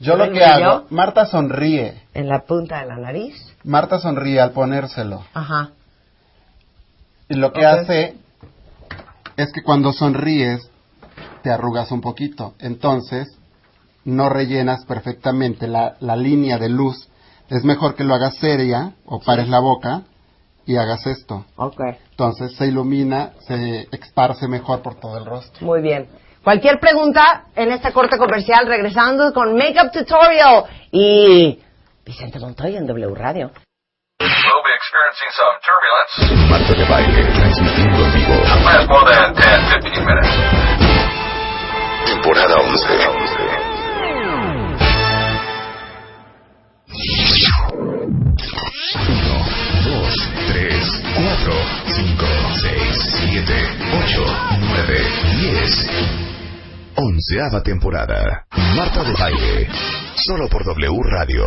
Yo lo
¿El
que hago, Marta sonríe.
En la punta de la nariz.
Marta sonríe al ponérselo.
Ajá.
Y lo que hace es que cuando sonríes te arrugas un poquito. Entonces, no rellenas perfectamente la, la línea de luz. Es mejor que lo hagas seria o pares la boca y hagas esto.
Ok.
Entonces se ilumina, se esparce mejor por todo el rostro.
Muy bien. Cualquier pregunta en este corte comercial, regresando con Makeup Tutorial y Vicente Montoya en W Radio.
We'll be experiencing some turbulence.
Marta de Baile, transmitiendo en vivo.
Last more than 10, 15 minutes.
Temporada 11. Onceava temporada. Marta de Baile. Solo por W Radio.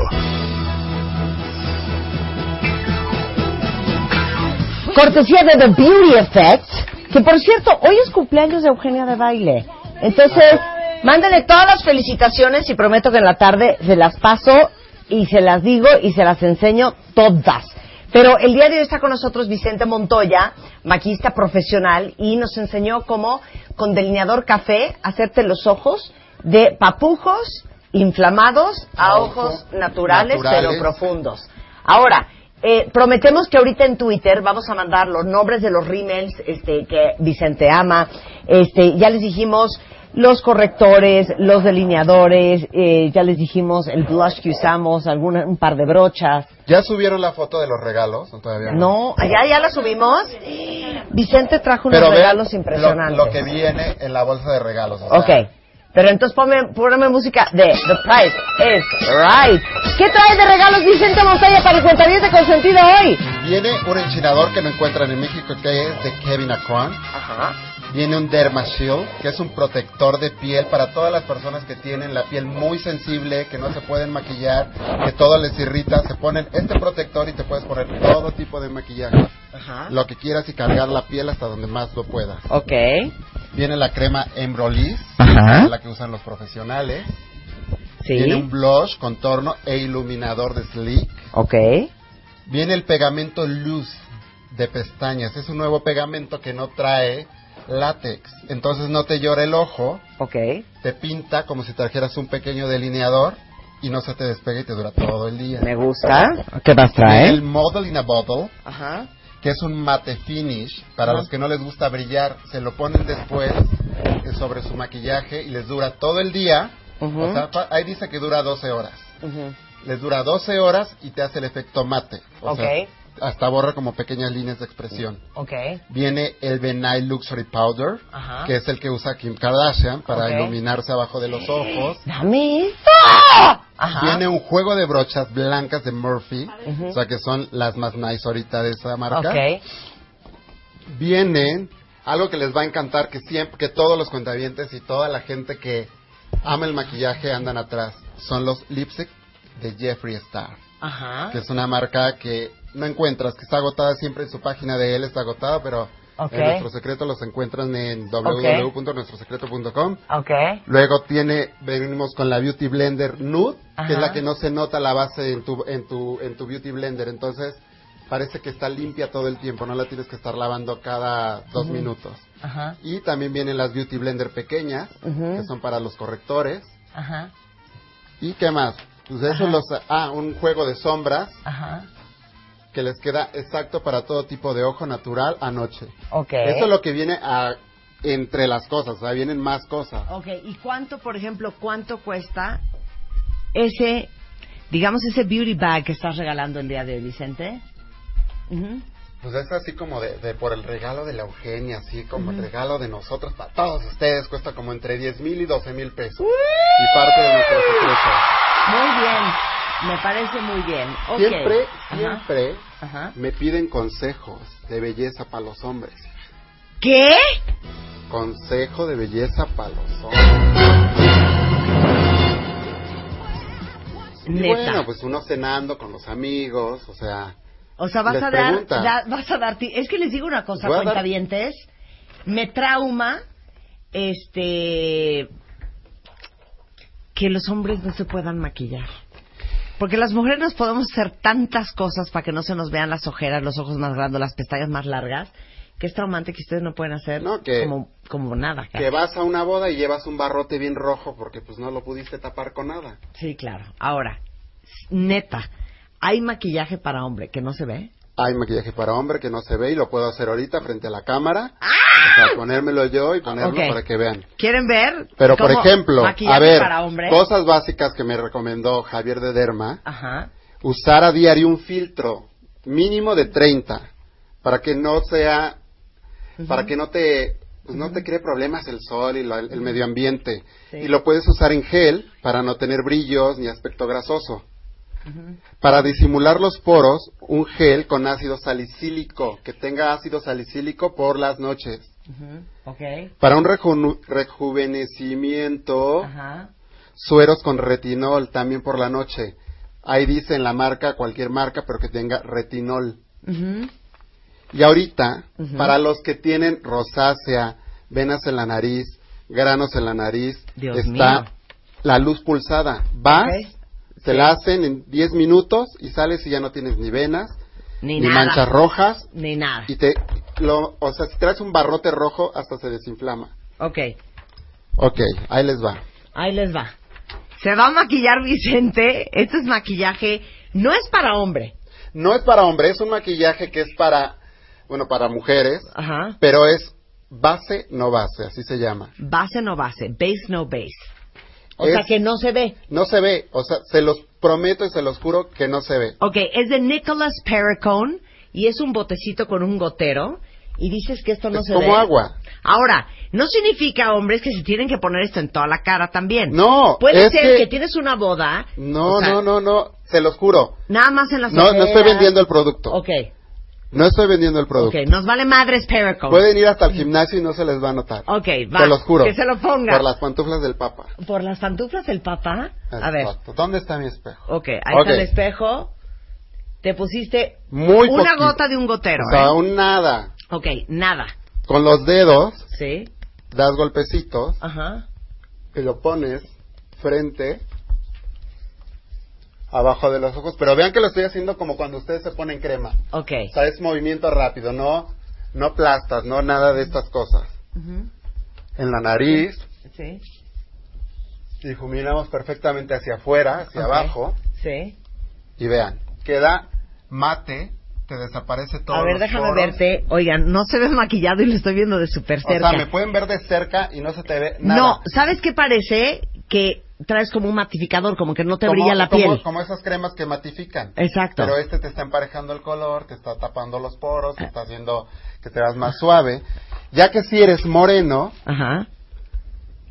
Cortesía de The Beauty Effect, que por cierto, hoy es cumpleaños de Eugenia de Baile. Entonces, mándenle todas las felicitaciones y prometo que en la tarde se las paso y se las digo y se las enseño todas. Pero el día de hoy está con nosotros Vicente Montoya, maquillista profesional, y nos enseñó cómo con delineador café hacerte los ojos de papujos inflamados a ojos naturales,
Naturales.
pero profundos. Ahora, eh, prometemos que ahorita en Twitter vamos a mandar los nombres de los rímels este, que Vicente ama. Este, ya les dijimos los correctores, los delineadores, eh, ya les dijimos el blush que usamos, alguna, un par de brochas.
¿Ya subieron la foto de los regalos? ¿O todavía
No, ya, ya la subimos. Vicente trajo unos
Pero
regalos
lo-
impresionantes.
Lo, que viene en la bolsa de regalos. o sea,
Ok. Pero entonces ponme, ponme música de The Price is Right. ¿Qué trae de regalos Vicente Montoya para el cuentaviente consentido hoy?
Viene un enchinador que no encuentran en México que es de Kevin Acron.
Ajá.
Viene un Derma Shield, que es un protector de piel para todas las personas que tienen la piel muy sensible, que no se pueden maquillar, que todo les irrita. Se ponen este protector y te puedes poner todo tipo de maquillaje.
Ajá.
Lo que quieras y cargar la piel hasta donde más lo puedas.
Ok.
Viene la crema Embrolis,
Ajá.
la que usan los profesionales.
Sí.
Viene un blush, contorno e iluminador de Sleek.
Ok.
Viene el pegamento Loose de pestañas. Es un nuevo pegamento que no trae látex. Entonces no te llora el ojo,
Ok.
te pinta como si trajeras un pequeño delineador y no se te despega y te dura todo el día.
Me gusta. ¿Qué más
Viene el Model in a Bottle,
Ajá.
que es un mate finish. Para
Ajá.
los que no les gusta brillar, se lo ponen después eh, sobre su maquillaje y les dura todo el día.
Ujú.
O sea, pa- ahí dice que dura 12 horas.
Ujú.
Les dura 12 horas y te hace el efecto mate. O
Ok.
sea, hasta borra como pequeñas líneas de expresión.
Ok.
Viene el Benign Luxury Powder,
Ajá.
que es el que usa Kim Kardashian para iluminarse abajo de los ojos.
Dame. Ajá.
Viene un juego de brochas blancas de Murphy,
Ujú.
o sea que son las más nice ahorita de esa marca.
Ok.
Viene algo que les va a encantar, que siempre, que todos los cuentavientes y toda la gente que ama el maquillaje andan atrás. Son los lipstick de Jeffree Star,
Ajá.
que es una marca que no encuentras, que está agotada siempre en su página de él, está agotada, pero
Ok.
en Nuestro Secreto los encuentran en www.nuestrosecreto.com.
Ok.
Luego tiene, venimos con la Beauty Blender Nude, que es la que no se nota la base en tu, en tu, en tu Beauty Blender. Entonces, parece que está limpia todo el tiempo, no la tienes que estar lavando cada dos minutos.
Ajá.
Y también vienen las Beauty Blender pequeñas, que son para los correctores.
Ajá.
¿Y qué más? Pues eso
Ajá.
los, ah, un juego de sombras
Ajá.
Que les queda exacto para todo tipo de ojo natural anoche.
Ok.
Eso es lo que viene a, entre las cosas, o sea, vienen más cosas.
Ok, ¿y cuánto, por ejemplo, cuánto cuesta ese, digamos, ese beauty bag que estás regalando el día de hoy, Vicente? Ujú.
Pues es así como de, de por el regalo de la Eugenia, así como el regalo de nosotros para todos ustedes, cuesta como entre 10 mil y 12 mil pesos. Y parte de nuestro secreto.
Muy bien, me parece muy bien. Ok.
Siempre, siempre
Ajá.
me piden consejos de belleza para los hombres.
¿Qué?
Consejo de belleza para los hombres. Y
Neta.
bueno, pues uno cenando con los amigos, o sea,
O sea, vas
Les
a dar, da- vas a dar, es que les digo una cosa,
dar-
cuentavientes, me trauma, este, que los hombres no se puedan maquillar. Porque las mujeres nos podemos hacer tantas cosas para que no se nos vean las ojeras, los ojos más grandes, las pestañas más largas, que es traumante que ustedes no pueden hacer
No, que-
como, como nada.
que vas a una boda y llevas un barrote bien rojo porque pues no lo pudiste tapar con nada.
Sí, claro. Ahora, neta, ¿hay maquillaje para hombre que no se ve?
Hay maquillaje para hombre que no se ve y lo puedo hacer ahorita frente a la cámara. O sea, ponérmelo yo y ponerlo para que vean.
¿Quieren ver?
Pero, por ejemplo, a ver,
para hombre?
cosas básicas que me recomendó Javier de Derma.
Ajá.
Usar a diario un filtro mínimo de 30 para que no sea, para que no te, pues no te cree problemas el sol y la- el medio ambiente.
Sí.
Y lo puedes usar en gel para no tener brillos ni aspecto grasoso. Para disimular los poros, un gel con ácido salicílico, que tenga ácido salicílico por las noches.
Ujú. Ok.
Para un reju- rejuvenecimiento,
Ajá.
sueros con retinol también por la noche. Ahí dice en la marca, cualquier marca, pero que tenga retinol. Y ahorita, para los que tienen rosácea, venas en la nariz, granos en la nariz,
Dios
está
mío.
la luz pulsada. Vas. Te la hacen en 10 minutos y sales y ya no tienes ni venas,
Ni,
ni
nada.
manchas rojas,
Ni nada.
y te, lo, o sea, si traes un barrote rojo, hasta se desinflama.
Ok.
Ok, ahí les va.
Ahí les va. Se va a maquillar Vicente. Este es maquillaje. No es para hombre.
No es para hombre, es un maquillaje que es para, bueno, para mujeres,
Ajá.
pero es base, no base, así se llama.
Base no base. Base no base. O
Es-
sea que no se ve.
No se ve, o sea, se los prometo y se los juro que no se ve.
Ok, es de Nicholas Perricone y es un botecito con un gotero. Y dices que esto no
es
se
como
ve.
agua.
Ahora, no significa, hombres, que se tienen que poner esto en toda la cara también.
No,
Puede ser
que-
que... tienes una boda.
No,
o sea,
no, no, no, se los juro.
Nada más en las
No, no estoy vendiendo el producto.
Ok,
No estoy vendiendo el producto.
ok, nos vale madres Perricone.
Pueden ir hasta el gimnasio y no se les va a notar.
Ok, va.
Se los juro.
Que se lo ponga.
Por las pantuflas del Papa.
¿Por las pantuflas del papá? A ver.
¿Dónde está mi espejo?
Ok, ahí
Ok.
está el espejo. Te pusiste
Muy
una
poquito.
gota de un gotero,
O sea,
¿eh?
un nada.
Ok, nada.
Con los dedos
¿Sí?
das golpecitos
Ajá.
y lo pones frente abajo de los ojos, pero vean que lo estoy haciendo como cuando ustedes se ponen crema.
Ok.
O sea, es movimiento rápido, no, no plastas, no nada de estas cosas. En la nariz,
Sí.
difuminamos perfectamente hacia afuera, hacia abajo,
Sí.
y vean, queda mate, te desaparece todo.
A ver, déjame verte. Oigan, no se ve maquillado y lo estoy viendo de súper
O
cerca.
sea, me pueden ver de cerca y no se te ve nada.
No, ¿sabes qué parece? Que traes como un matificador, como que no te
Como-
brilla la
como-
piel.
Como esas cremas que matifican.
Exacto.
Pero este te está emparejando el color, te está tapando los poros,
Ah.
te está haciendo que te veas más suave. Ya que si eres moreno,
Ajá.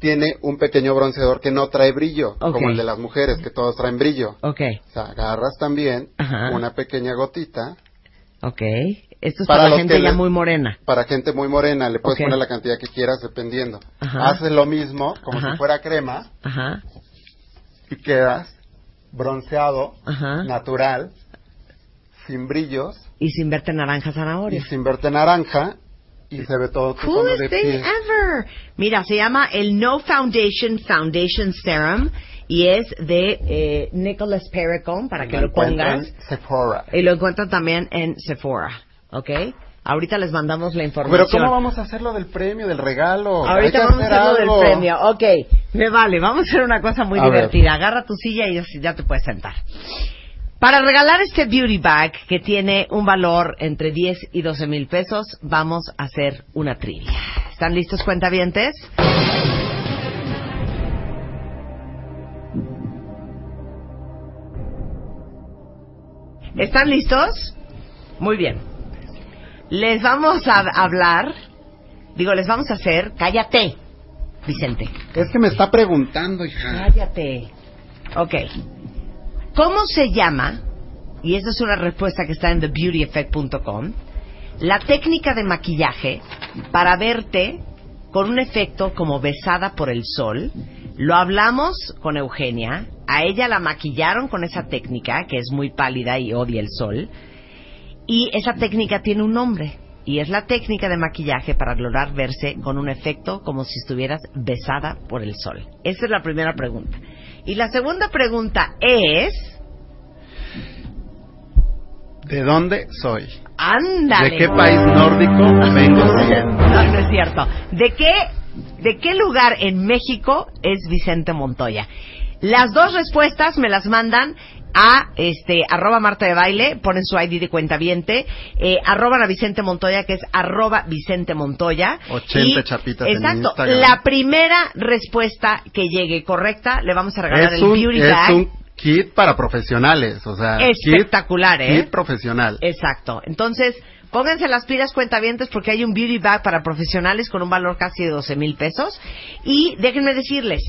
tiene un pequeño bronceador que no trae brillo,
Ok.
como el de las mujeres, que todos traen brillo.
Ok.
O sea, agarras también
Ajá.
una pequeña gotita.
Ok. Esto es
Para
para, gente ya
les-
muy morena.
Para gente muy morena, le puedes
Ok.
poner la cantidad que quieras dependiendo.
Ajá.
Haces lo mismo, como
Ajá.
si fuera crema,
Ajá.
y quedas bronceado, natural, sin brillos,
Y sin verte naranja
y
zanahoria.
sin verte naranja, y se ve todo tu
Coolest
de
thing ever. Mira, se llama el No Foundation Foundation Serum y es de eh, Nicholas Perricone para que lo
encuentran
pongas.
Sephora.
Y lo encuentran también en Sephora, ¿ok? Ahorita les mandamos la
Pero
información.
¿cómo vamos a hacer lo del premio, del regalo?
Ahorita vamos a
hacer
hacer lo del premio. Ok, me vale. Vamos a hacer una cosa muy
A ver.
divertida. Agarra tu silla y así ya te puedes sentar. Para regalar este beauty bag que tiene un valor entre 10 y 12 mil pesos, vamos a hacer una trivia. ¿Están listos, cuentavientes? ¿Están listos? Muy bien. Les vamos a hablar, digo, les vamos a hacer, cállate, Vicente.
Es que me está preguntando, hija.
Cállate. Ok. ¿Cómo se llama? Y esa es una respuesta que está en thebeautyeffect.com. La técnica de maquillaje para verte con un efecto como besada por el sol. Lo hablamos con Eugenia. A ella la maquillaron con esa técnica, que es muy pálida y odia el sol. Y esa técnica tiene un nombre. Y es la técnica de maquillaje para lograr verse con un efecto como si estuvieras besada por el sol. Esa es la primera pregunta. Y la segunda pregunta es...
¿De dónde soy?
Ándale.
¿De qué país nórdico vengo siguiendo?
No, no es cierto. ¿De qué, ¿De qué lugar en México es Vicente Montoya? Las dos respuestas me las mandan a este arroba Marta de Baile, ponen su ID de cuenta viente, eh, arroban a Vicente Montoya, que es arroba Vicente Montoya.
80
Y-
chapitas
Exacto. La primera respuesta que llegue correcta, le vamos a regalar
Es
el
un,
Beauty
es
Bag.
un kit para profesionales, o sea,
Espectacular,
kit,
¿eh?
kit profesional.
Exacto. Entonces, pónganse las pilas cuentavientes porque hay un beauty bag para profesionales con un valor casi de 12 mil pesos. Y déjenme decirles,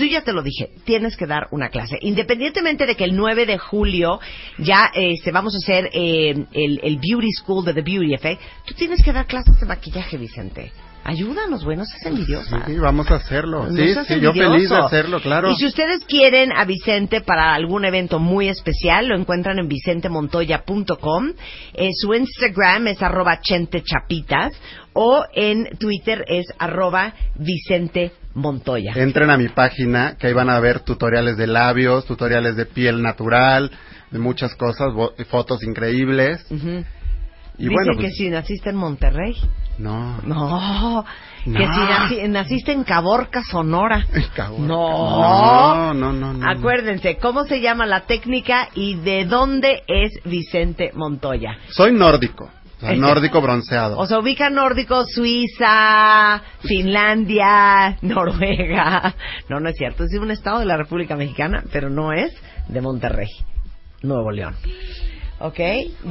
tú ya te lo dije, tienes que dar una clase. Independientemente de que el 9 de julio ya este, vamos a hacer eh, el, el Beauty School de The Beauty Effect, tú tienes que dar clases de maquillaje, Vicente. Ayúdanos, güey, no seas envidiosa.
Sí, vamos a hacerlo.
No
sí, sí, yo feliz de hacerlo, claro.
Y si ustedes quieren a Vicente para algún evento muy especial, lo encuentran en vicentemontoya.com. Eh, su Instagram es arroba chentechapitas o en Twitter es arroba Vicente Montoya.
Entren a mi página, que ahí van a ver tutoriales de labios, tutoriales de piel natural, de muchas cosas, fotos increíbles.
Ujú.
Y
Dice
bueno,
que
pues,
si naciste en Monterrey.
no.
No, que
No.
si naci- naciste en Caborca, Sonora.
Cabrón.
No.
No, no, no, no.
Acuérdense, ¿cómo se llama la técnica y de dónde es Vicente Montoya?
Soy nórdico, o sea, nórdico bronceado.
O sea, ubica nórdico, Suiza, Finlandia, Noruega. No, no es cierto. Es de un estado de la República Mexicana, pero no es de Monterrey, Nuevo León. ¿Ok?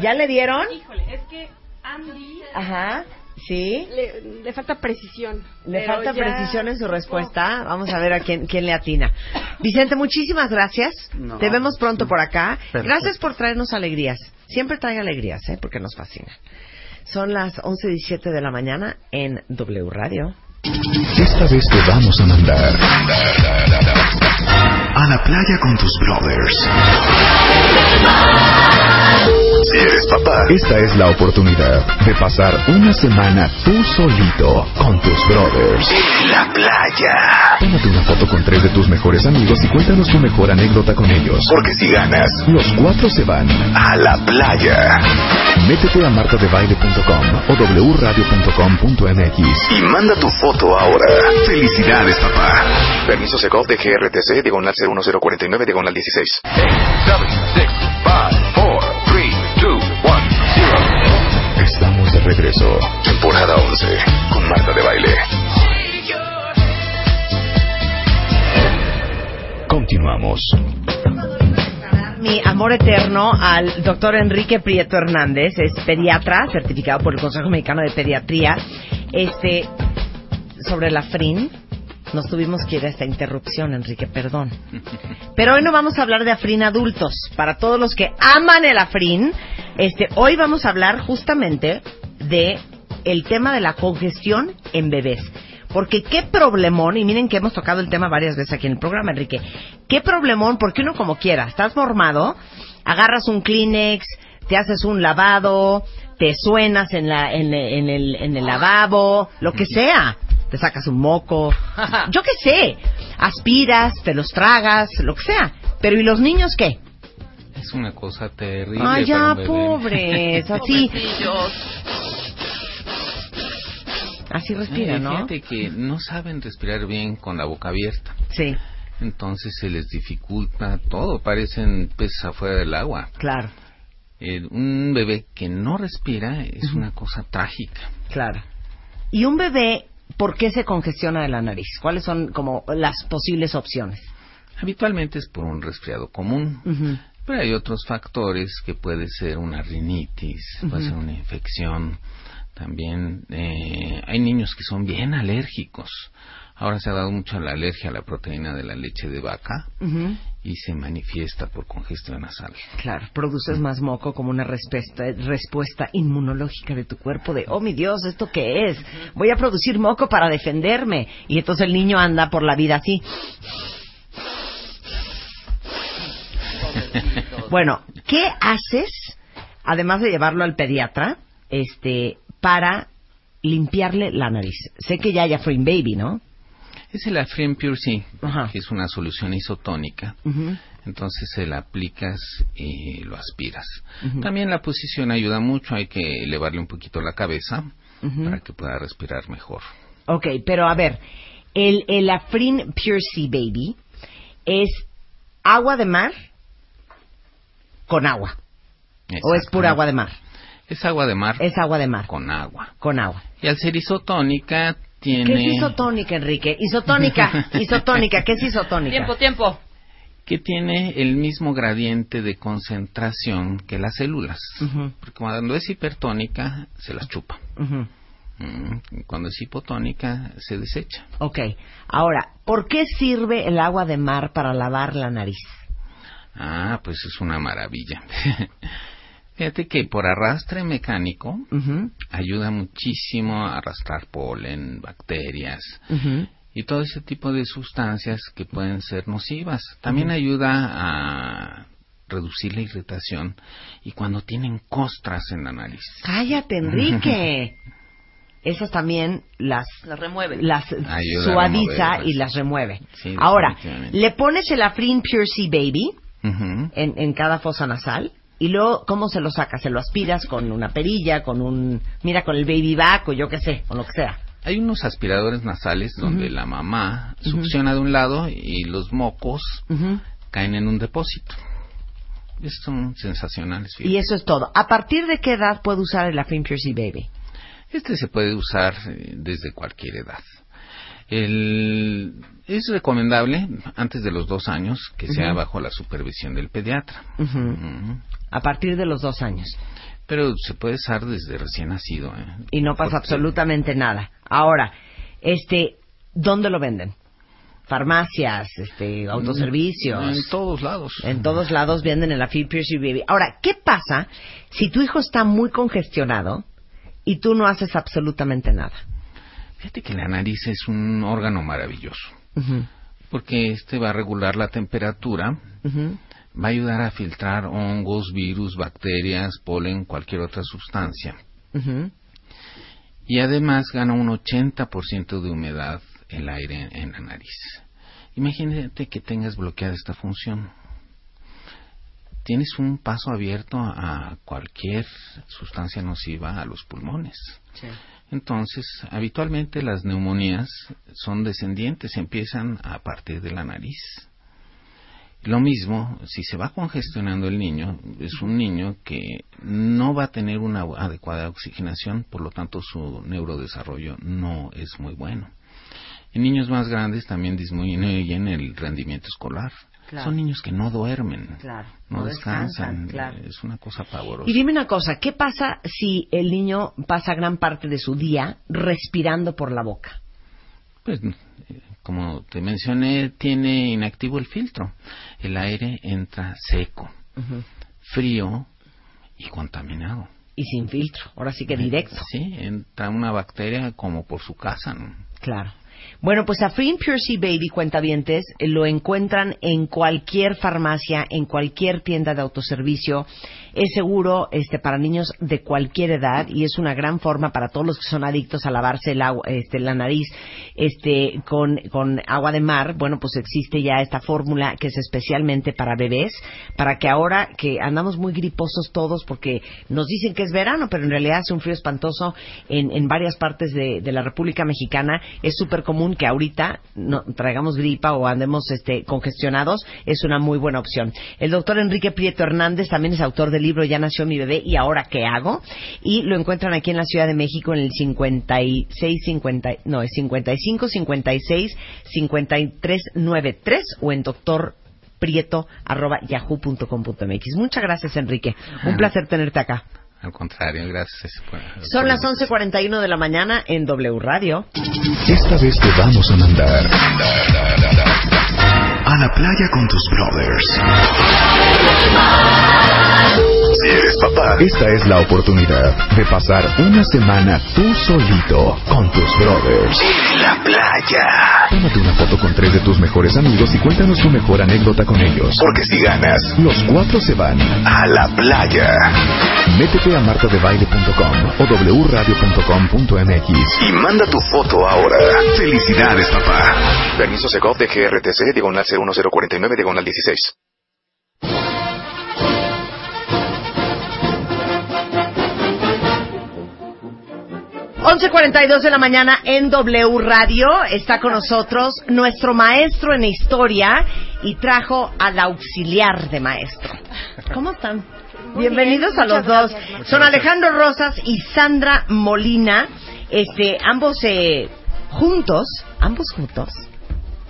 ¿Ya le dieron?
Híjole, es que Andy
Ajá. ¿Sí?
le, le falta precisión.
Le falta
ya-
precisión en su respuesta. Vamos a ver a quién, quién le atina. Vicente, muchísimas gracias.
No.
Te vemos pronto por acá.
Perfecto.
Gracias por traernos alegrías. Siempre trae alegrías, ¿eh? Porque nos fascina. Son las 11.17 de la mañana en W Radio.
Esta vez te vamos a mandar a la playa con tus brothers. Si eres papá, esta es la oportunidad de pasar una semana tú solito con tus brothers. En la playa. Tómate una foto con tres de tus mejores amigos y cuéntanos tu mejor anécdota con ellos. Porque si ganas, los cuatro se van a la playa. Métete a martadebaile.com o wradio.com.mx y manda tu foto ahora. Felicidades, papá. Permiso Segov de GRTC, diagonal 01049, diagonal 16. Estamos regreso. Temporada 11 con Marta de Baile. Continuamos.
Mi amor eterno al doctor Enrique Prieto Hernández, es pediatra, certificado por el Consejo Mexicano de Pediatría, este, sobre la FRIN. Nos tuvimos que ir a esta interrupción, Enrique, perdón. Pero hoy no vamos a hablar de afrin adultos. Para todos los que aman el afrin, este, hoy vamos a hablar justamente de el tema de la congestión en bebés. Porque qué problemón, y miren que hemos tocado el tema varias veces aquí en el programa, Enrique. Qué problemón, porque uno como quiera, estás mormado, agarras un Kleenex, te haces un lavado, te suenas en, la, en, en el, en el lavabo, lo que sea. Te sacas un moco, yo qué sé, aspiras, te los tragas, lo que sea. Pero ¿y los niños qué?
Es una cosa terrible.
Ay, ya,
para un bebé.
pobres, así. Así respira, ¿no?
Fíjate que no saben respirar bien con la boca abierta.
Sí,
Entonces se les dificulta todo, parecen peces afuera del agua.
claro,
Eh, un bebé que no respira es una cosa trágica.
claro. ¿Y un bebé, por qué se congestiona de la nariz? ¿Cuáles son como las posibles opciones?
Habitualmente es por un resfriado común,
Ujú.
Pero hay otros factores que puede ser una rinitis, puede ser una infección. También eh, hay niños que son bien alérgicos. Ahora se ha dado mucho la alergia a la proteína de la leche de vaca y se manifiesta por congestión nasal.
Claro, produces más moco como una respuesta, respuesta inmunológica de tu cuerpo de, oh mi Dios, ¿esto qué es? Voy a producir moco para defenderme. Y entonces el niño anda por la vida así. Bueno, ¿qué haces, además de llevarlo al pediatra, este, para limpiarle la nariz? Sé que ya hay Afrin Baby, ¿no?
Es el Afrin Pure
Ajá.
que es una solución isotónica. Entonces se la aplicas y lo aspiras. También la posición ayuda mucho, hay que elevarle un poquito la cabeza para que pueda respirar mejor.
Ok, pero a ver, el, el Afrin Pure Sea Baby es agua de mar con agua. ¿O es pura agua de mar?
Es agua de mar
Es agua de mar
con agua.
con agua.
Y al ser isotónica tiene...
¿Qué es isotónica, Enrique? Isotónica, isotónica, ¿qué es isotónica?
Tiempo, tiempo.
que tiene el mismo gradiente de concentración que las células. Porque cuando es hipertónica, se las chupa. Mm, Cuando es hipotónica, se desecha.
Ok, ahora, ¿por qué sirve el agua de mar para lavar la nariz?
Ah, pues es una maravilla. Fíjate que por arrastre mecánico ayuda muchísimo a arrastrar polen, bacterias y todo ese tipo de sustancias que pueden ser nocivas. También ayuda a reducir la irritación y cuando tienen costras en la nariz.
Cállate, Enrique. Esas también las
Las remueve.
las
Ayuda
suaviza y las remueve.
Sí,
Ahora, le pones el Afrin Pure Sea Baby
Ujú.
en, en cada fosa nasal y luego, ¿cómo se lo sacas? ¿Se lo aspiras con una perilla, con un, mira, con el baby back o yo qué sé, con lo que sea?
Hay unos aspiradores nasales donde la mamá succiona de un lado y los mocos caen en un depósito. Estos son sensacionales. fíjate.
Y eso es todo. ¿A partir de qué edad puedo usar el Afrin Baby?
Este se puede usar eh, desde cualquier edad. El- es recomendable antes de los dos años que sea bajo la supervisión del pediatra.
A partir de los dos años.
Pero se puede usar desde recién nacido. ¿eh?
Y no pasa
Porque-
absolutamente nada. Ahora, este, ¿dónde lo venden? Farmacias, este, autoservicios.
En todos lados.
En todos lados venden el Pure Sea Baby. Ahora, ¿qué pasa si tu hijo está muy congestionado y tú no haces absolutamente nada?
Fíjate que la nariz es un órgano maravilloso. Porque este va a regular la temperatura va a ayudar a filtrar hongos, virus, bacterias, polen, cualquier otra sustancia. Y además gana un 80% de humedad el aire en la nariz. Imagínate que tengas bloqueada esta función. Tienes un paso abierto a cualquier sustancia nociva a los pulmones. Entonces, habitualmente las neumonías son descendientes, empiezan a partir de la nariz. Lo mismo, si se va congestionando el niño, es un niño que no va a tener una adecuada oxigenación, por lo tanto su neurodesarrollo no es muy bueno. En niños más grandes también disminuyen el rendimiento escolar.
Claro.
Son niños que no duermen,
Claro.
no,
No
descansan.
descansan, claro.
Es una cosa pavorosa.
Y dime una cosa, ¿qué pasa si el niño pasa gran parte de su día respirando por la boca?
Pues, eh, como te mencioné, tiene inactivo el filtro. El aire entra seco, frío y contaminado.
Y sin filtro, ahora sí que directo.
Sí, entra una bacteria como por su casa, ¿no?
Claro. Bueno, pues a Free and Pure Sea Baby Cuentavientes eh, lo encuentran en cualquier farmacia, en cualquier tienda de autoservicio. Es seguro este, para niños de cualquier edad y es una gran forma para todos los que son adictos a lavarse el agua, este, la nariz este, con, agua de mar. Bueno, pues existe ya esta fórmula que es especialmente para bebés, para que ahora que andamos muy griposos todos porque nos dicen que es verano, pero en realidad hace un frío espantoso en, en varias partes de, de la República Mexicana, es súper común que ahorita no, traigamos gripa o andemos este, congestionados, es una muy buena opción. El doctor Enrique Prieto Hernández también es autor del libro Ya nació mi bebé y ahora qué hago y lo encuentran aquí en la Ciudad de México en el 56 50 no, es 55 56 53 93 o en doctor prieto arroba yahoo.com.mx. Muchas gracias, Enrique. Un placer tenerte acá.
Al contrario, gracias. por-
Son
por-
las 11.41 de la mañana en W Radio.
Esta vez te vamos a mandar a la playa con tus brothers. Si eres papá, esta es la oportunidad de pasar una semana tú solito con tus brothers. En la playa. Tómate una foto con tres de tus mejores amigos y cuéntanos tu mejor anécdota con ellos. Porque si ganas, los cuatro se van a la playa. Métete a martadebaile.com o wradio.com.mx y manda tu foto ahora. Felicidades, papá. Permiso Segov de GRTC, diagonal 01049, diagonal 16.
11.42 de la mañana en W Radio. Está con nosotros nuestro maestro en historia y trajo al auxiliar de maestro. ¿Cómo están?
Muy
Bienvenidos
bien,
a los dos.
gracias.
Son Alejandro Rosas y Sandra Molina. Este, ambos eh, juntos. ¿Ambos juntos?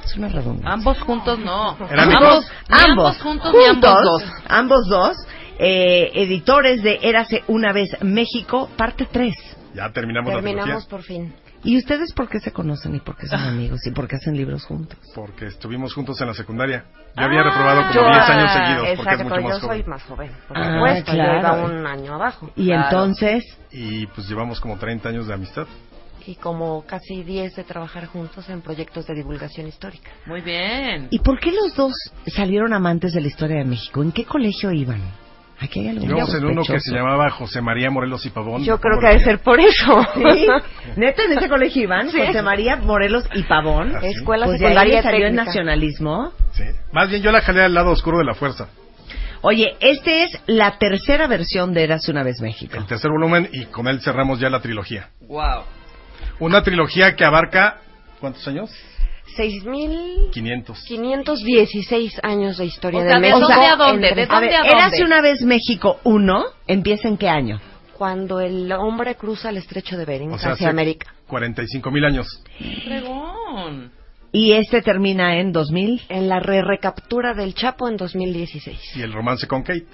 Es una redundancia.
Ambos juntos no.
Eran
ambos, ambos juntos, ambos dos.
ambos dos, eh, editores de Érase una vez México, parte 3.
Ya terminamos, la
Terminamos
trilogía
por fin.
¿Y ustedes por qué se conocen y por qué son amigos y por qué hacen libros juntos?
porque estuvimos juntos en la secundaria. Yo había reprobado como 10 años seguidos porque es
Exacto,
mucho más
yo
joven.
soy más joven. Por
Ah,
supuesto,
claro.
yo iba un año abajo.
Y entonces,
Y pues llevamos como 30 años de amistad.
Y como casi 10 de trabajar juntos en proyectos de divulgación histórica.
Muy bien.
¿y por qué los dos salieron amantes de la historia de México? ¿En qué colegio iban? Aquí hay algo
Íbamos en uno que se llamaba José María Morelos y Pavón.
Yo creo
¿Cómo
que debe
que-
ser por eso.
¿Sí? ¿Neta en ese colegio iban?
Sí.
José María Morelos y Pavón.
Ah, sí.
Escuela
Pues de
secundaria
salió el nacionalismo.
Sí. Más bien yo la jalé al lado oscuro de la fuerza.
Oye, este es la tercera versión de Érase una vez México.
El tercer volumen y con él cerramos ya la trilogía.
Wow.
Una trilogía que abarca... ¿Cuántos años?
6.516
500.
años de historia
O sea,
de
¿de
México.
dónde a dónde?
entre-
¿De dónde
A ver,
a dónde?
Érase una vez México 1, ¿empieza en qué año?
Cuando el hombre cruza el estrecho de Bering
O sea,
hacia
hace
América.
45 mil años.
Fregón.
Y este termina en 2000.
En la re recaptura del Chapo en 2016.
Y el romance con Kate.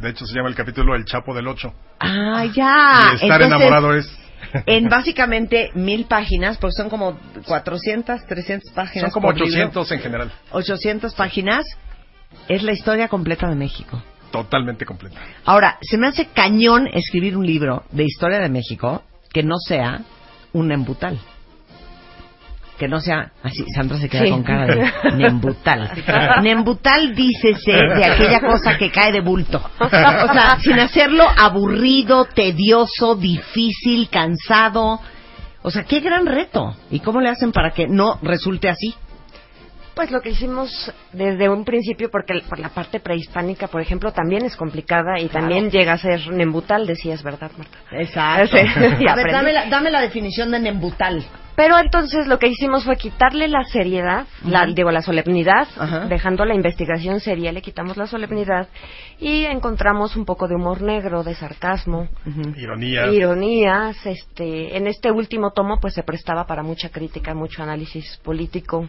De hecho se llama el capítulo El Chapo del Ocho.
Ah, ya.
y estar
Entonces,
enamorado es...
En básicamente mil páginas, porque son como 400, 300 páginas.
Son como
por libro.
800 en general.
800 páginas. Es la historia completa de México.
Totalmente completa.
Ahora, se me hace cañón escribir un libro de historia de México que no sea un embutal. Que no sea así. Sandra se queda
Sí.
con cara de Nembutal. Nembutal dícese de aquella cosa que cae de bulto. O sea, sin hacerlo aburrido, tedioso, difícil, cansado. O sea, qué gran reto. ¿Y cómo le hacen para que no resulte así?
Pues lo que hicimos desde un principio, porque el- por la parte prehispánica, por ejemplo, también es complicada y también llega a ser nembutal, decías, ¿verdad, Marta?
Exacto.
Sí,
A ver, dame la, dame la definición de Nembutal.
Pero entonces lo que hicimos fue quitarle la seriedad, la, digo, la solemnidad, dejando la investigación seria, le quitamos la solemnidad y encontramos un poco de humor negro, de sarcasmo,
Ironías.
ironías. Este, en este último tomo, pues se prestaba para mucha crítica, mucho análisis político.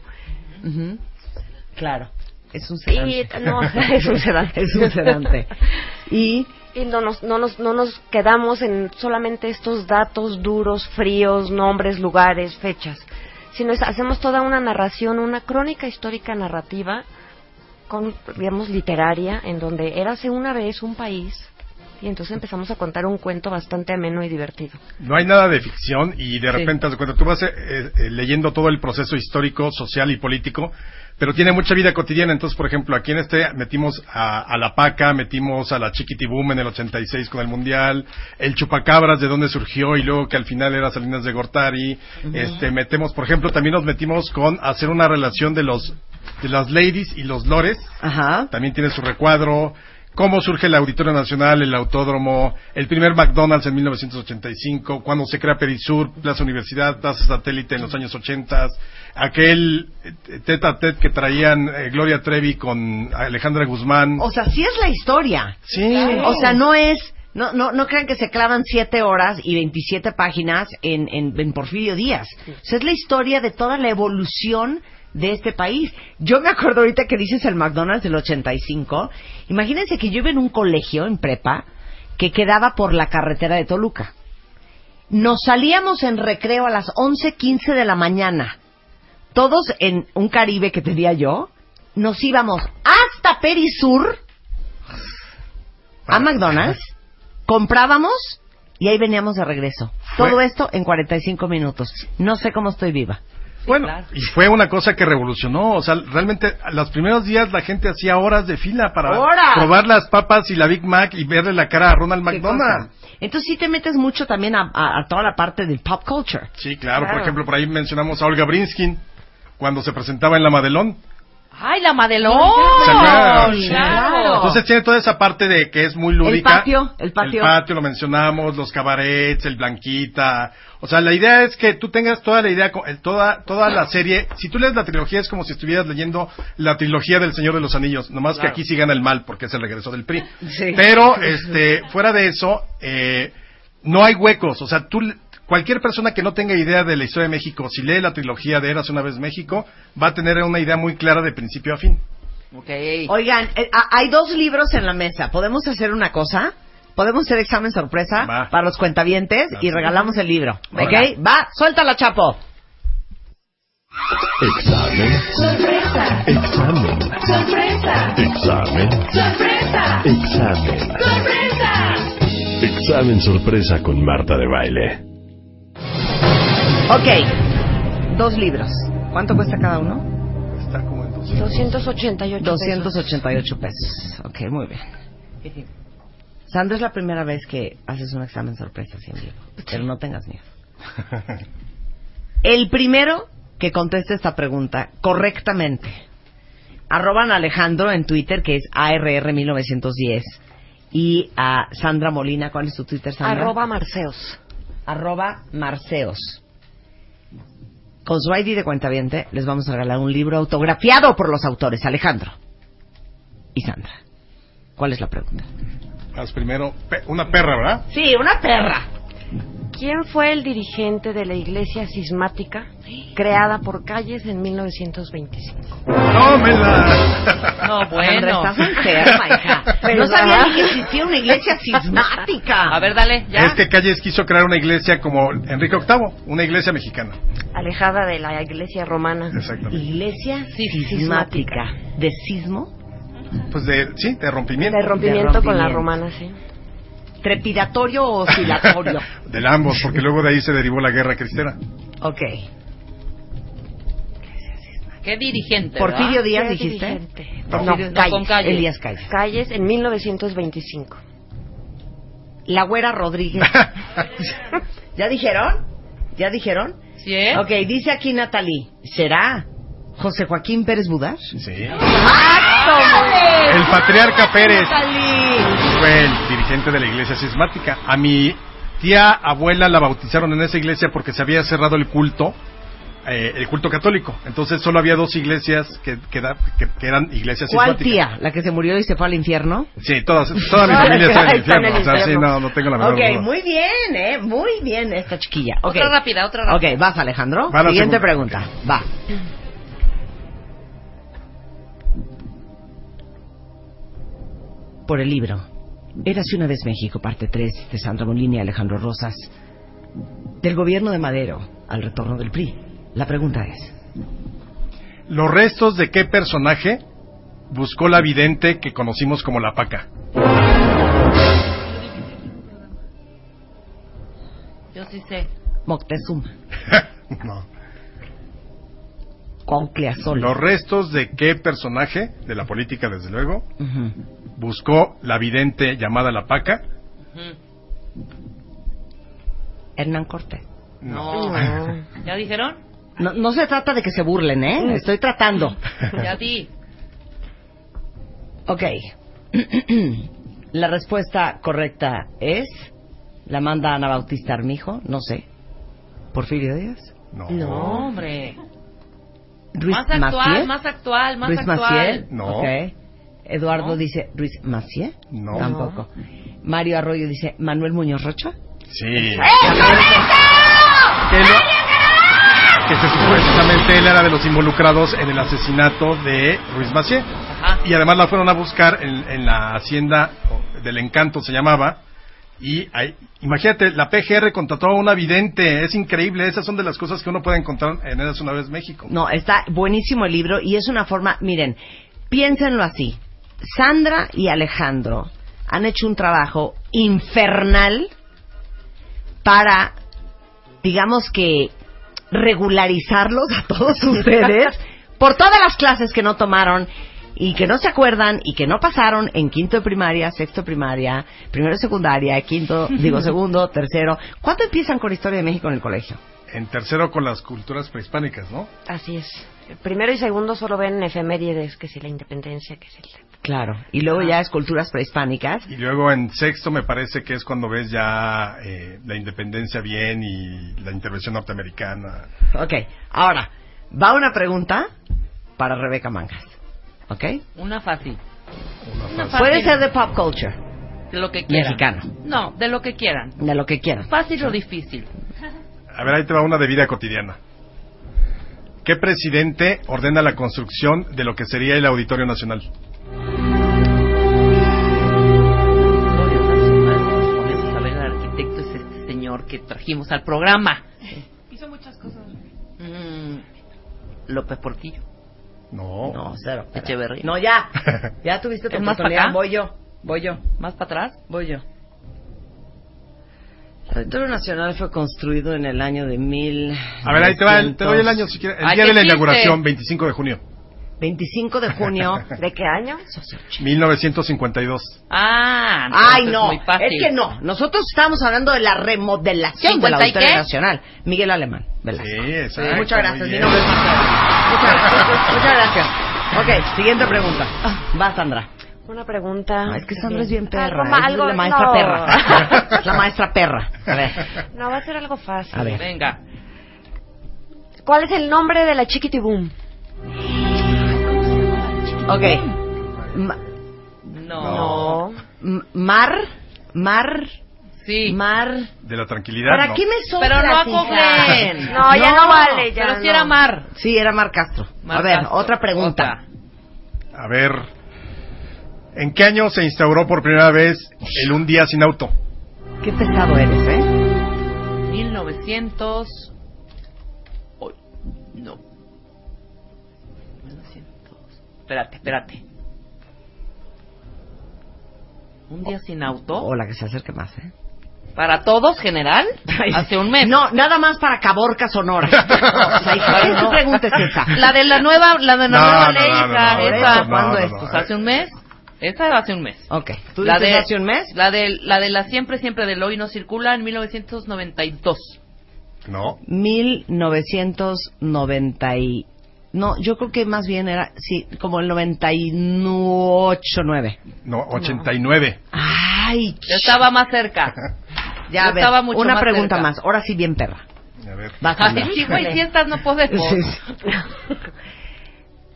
Claro. Es un
Y
sedante.
no, es un sedante.
es un sedante. Y
Y no nos, no, nos, no nos quedamos en solamente estos datos duros, fríos, nombres, lugares, fechas, sino es- hacemos toda una narración, una crónica histórica narrativa, con, digamos, literaria, en donde érase una vez un país, y entonces empezamos a contar un cuento bastante ameno y divertido.
No hay nada de ficción y de
Sí.
repente, cuenta, tú vas eh, eh, leyendo todo el proceso histórico, social y político, pero tiene mucha vida cotidiana. Entonces, por ejemplo, aquí en este metimos a, a la Paca, metimos a la Chiquitibum en el 86 con el Mundial, el Chupacabras de dónde surgió y luego que al final era Salinas de Gortari. Este, metemos, por ejemplo, también nos metimos con hacer una relación de los de las ladies y los lores.
Ajá.
También tiene su recuadro. Cómo surge el Auditorio Nacional, el Autódromo, el primer McDonald's en 1985, cuando se crea Perisur, Plaza Universidad, Plaza Satélite en los años 80, aquel eh, tete a tete que traían eh, Gloria Trevi con Alejandra Guzmán.
O sea, sí es la historia.
Sí.
O sea, no es... No, no, no crean que se clavan siete horas y 27 páginas en, en, en Porfirio Díaz. O sea, es la historia de toda la evolución de este país. Yo me acuerdo ahorita que dices el McDonald's del 85. Imagínense que yo iba en un colegio, en prepa, que quedaba por la carretera de Toluca. Nos salíamos en recreo a las 11.15 de la mañana. Todos en un Caribe que tenía yo. Nos íbamos hasta Perisur a McDonald's, comprábamos y ahí veníamos de regreso. Todo esto en 45 minutos. No sé cómo estoy viva.
Bueno, y fue una cosa que revolucionó. O sea, realmente, los primeros días la gente hacía horas de fila para
¡Horas!
probar las papas y la Big Mac y verle la cara a Ronald
¿Qué
McDonald.
Entonces sí te metes mucho también a, a- a toda la parte del pop culture.
Sí, claro. Por
Claro.
ejemplo, por ahí mencionamos a Olga Brinskin cuando se presentaba en La Madelón.
¡Ay, la Madelón!
¿Se acuerdan?
Claro.
Entonces tiene toda esa parte de que es muy lúdica.
El patio, el patio.
El patio lo mencionamos, los cabarets, el Blanquita. O sea, la idea es que tú tengas toda la idea, el- toda, toda la serie. Si tú lees la trilogía es como si estuvieras leyendo la trilogía del Señor de los Anillos. Nomás que
Claro.
aquí sí gana el mal porque es el regreso del PRI.
Sí.
Pero, este, fuera de eso, eh, no hay huecos. O sea, tú, cualquier persona que no tenga idea de la historia de México, si lee la trilogía de Eras una vez México, va a tener una idea muy clara de principio a fin.
Oigan, eh, hay dos libros en la mesa. ¿Podemos hacer una cosa? ¿Podemos hacer examen sorpresa
Va.
para los cuentavientes y regalamos el libro?
Va.
¿Ok? Va, suéltala, Chapo.
Examen.
Sorpresa.
Examen.
Sorpresa.
Examen.
Sorpresa.
Examen.
Sorpresa.
Examen sorpresa con Marta de baile.
Ok, dos libros. ¿Cuánto cuesta cada uno?
Está como en
288
288 pesos. Ok, muy bien. Sandra, es la primera vez que haces un examen sorpresa en vivo. Pero no tengas miedo. El primero que conteste esta pregunta correctamente. Arroban a Alejandro en Twitter, que es ARR1910. Y a Sandra Molina, ¿cuál es tu Twitter, Sandra?
Arroba Marceos.
Arroba Marceos. Con su ID de cuentaviente les vamos a regalar un libro autografiado por los autores, Alejandro y Sandra. ¿Cuál es la pregunta?
Haz primero, una perra, ¿verdad?
Sí, una perra.
¿Quién fue el dirigente de la iglesia cismática creada por Calles en 1925?
¡Tómela!
No, bueno.
Estás enferma, hija. No sabía ni que existía una iglesia cismática.
A ver, dale, ya.
Es que Calles quiso crear una iglesia como Enrique VIII, una iglesia mexicana.
Alejada de la iglesia romana.
Exactamente.
Iglesia cismática. ¿De sismo?
Pues de, sí, de rompimiento.
De rompimiento, con la
rompimiento.
romana, sí.
¿Trepidatorio o oscilatorio?
De ambos, porque luego de ahí se derivó la guerra cristera.
ok.
¿Qué dirigente?
Porfirio
¿verdad?
Díaz,
¿Qué
dijiste.
dirigente?
Porfirio-
No, Calles.
con Calles.
Elías Calles.
Calles en 1925.
La güera Rodríguez. ¿Ya dijeron? ¿Ya dijeron?
¿Sí? ¿eh?
Ok, dice aquí Natalie. ¿Será José Joaquín Pérez Budar?
Sí. El patriarca Pérez fue el dirigente de la iglesia cismática. A mi tía abuela la bautizaron en esa iglesia porque se había cerrado el culto, eh, el culto católico. Entonces solo había dos iglesias que, que, da- que- que eran iglesias
¿Cuál tía? ¿La que se murió y se fue al infierno?
Sí, todas, toda mi familia está en el
en
infierno. O sea, sí, no, no tengo la menor
Ok,
duda.
muy bien, ¿eh? Muy bien esta chiquilla. Ok.
Otra rápida, otra rápida.
Ok, vas Alejandro. Siguiente
segunda.
pregunta. Va. Por el libro. Érase una vez México, parte 3, de Sandra Molina y Alejandro Rosas. Del gobierno de Madero al retorno del PRI. La pregunta es,
¿Los restos de qué personaje buscó la vidente que conocimos como la paca?
Yo sí sé.
Moctezuma,
no.
Concleazol.
Los restos de qué personaje, de la política desde luego,
Ujú.
buscó la vidente llamada la paca?
Hernán Cortés.
No. ¿Ya dijeron?
No, no se trata de que se burlen, ¿eh? Estoy tratando.
Ya di.
Ok. La respuesta correcta es. La manda Ana Bautista Armijo, no sé. Porfirio Díaz.
No.
No, hombre.
Ruiz
Más actual, más actual, más
Ruiz
actual.
Massieu.
No.
Eduardo
No.
dice Ruiz Macié.
No.
Tampoco. Mario Arroyo dice Manuel Muñoz Rocha.
Sí. Que, lo- que se supuestamente él era de los involucrados en el asesinato de Ruiz Macié.
Ajá.
Y además la fueron a buscar en, en la hacienda del encanto, se llamaba. Y ahí- imagínate, la PGR contrató a una vidente. Es increíble. Esas son de las cosas que uno puede encontrar en Eras una vez México.
No, está buenísimo el libro y es una forma, miren, piénsenlo así. Sandra y Alejandro han hecho un trabajo infernal para, digamos que, regularizarlos a todos ustedes por todas las clases que no tomaron y que no se acuerdan y que no pasaron en quinto de primaria, sexto de primaria, primero de secundaria, quinto, digo segundo, tercero. ¿Cuándo empiezan con Historia de México en el colegio?
En tercero con las culturas prehispánicas, ¿no?
Así es. Primero y segundo solo ven efemérides, que si la independencia, que si la...
Claro. Y luego ya es culturas prehispánicas.
Y luego en sexto me parece que es cuando ves ya eh, la independencia bien y la intervención norteamericana.
Ok. Ahora, va una pregunta para Rebeca Mangas. ¿Ok?
Una fácil.
Una
Una
Puede
fácil.
ser de pop culture,
De lo que quieran.
mexicano,
No, de lo que quieran.
de lo que quieras.
Fácil o difícil.
A ver, ahí te va una de vida cotidiana. ¿Qué presidente ordena la construcción de lo que sería el Auditorio Nacional?
A ver, el arquitecto es este señor que trajimos al programa.
Hizo muchas cosas.
Mm, López Portillo.
No.
No, cero. espera.
Echeverría.
No, ya. Ya tuviste tu
¿Es más
oportunidad. Voy yo. Voy yo.
¿Más para atrás?
Voy yo. El Auditorio Nacional fue construido en el año de mil.
A ver, ahí te, va el- te doy el año si quieres. El día
¿qué
de la
existe?
inauguración, 25 de junio,
25 de junio.
¿De qué año?
1952.
Ah,
Ay, no.
fácil.
Es que no. Nosotros estábamos hablando de la remodelación del
50 y
Auditorio
qué?
Nacional. Miguel Alemán. Velasco.
Sí, exacto.
Muchas gracias. Mi nombre es. Muchas gracias. Ok, siguiente pregunta. Va, Sandra.
Una pregunta.
No, es que Sandra es bien perra.
Algo, ma-
es
algo-
la maestra
no.
perra. La maestra perra. A ver.
No, va a ser algo fácil.
A ver.
Venga.
¿Cuál es el nombre de la Chiquitibum?
Ok. Ma-
No.
No.
mar. Mar.
Sí.
Mar.
De la tranquilidad.
¿Para
no.
qué me soplas,
Pero no acoglen.
No, ya no vale, ya
Pero si
no.
era Mar.
Sí, era Mar Castro.
Mar
a ver,
Castro.
otra pregunta.
Otra.
A ver. ¿En qué año se instauró por primera vez el Un Día Sin Auto?
Qué pesado eres, ¿eh?
1900. Uy, no. 1900. Espérate, espérate. Un día sin auto.
O la que se acerque más, ¿eh?
Para todos, general, hace un mes.
No, nada más para Caborca, Sonora. o sea, hija,
Bueno,
¿qué pregunta es esa?
La de la nueva, la de la
No,
nueva
no,
ley,
no, no,
esa,
no,
esa.
no, no,
¿Cuándo
no,
es? Pues hace un mes. Esa hace un mes.
Ok. ¿Tú
La
dices
de
hace un mes?
La de la de la siempre siempre del hoy no circula en 1992.
No.
1990 y... No, yo creo que más bien era, sí, como el 98, 9.
No, 89.
Ay,
Ya estaba más cerca.
ya a ver,
estaba mucho
una
más
pregunta
cerca.
más. Ahora sí bien perra.
A ver.
Ay, sí, güey, si estas no podemos.
Sí, sí.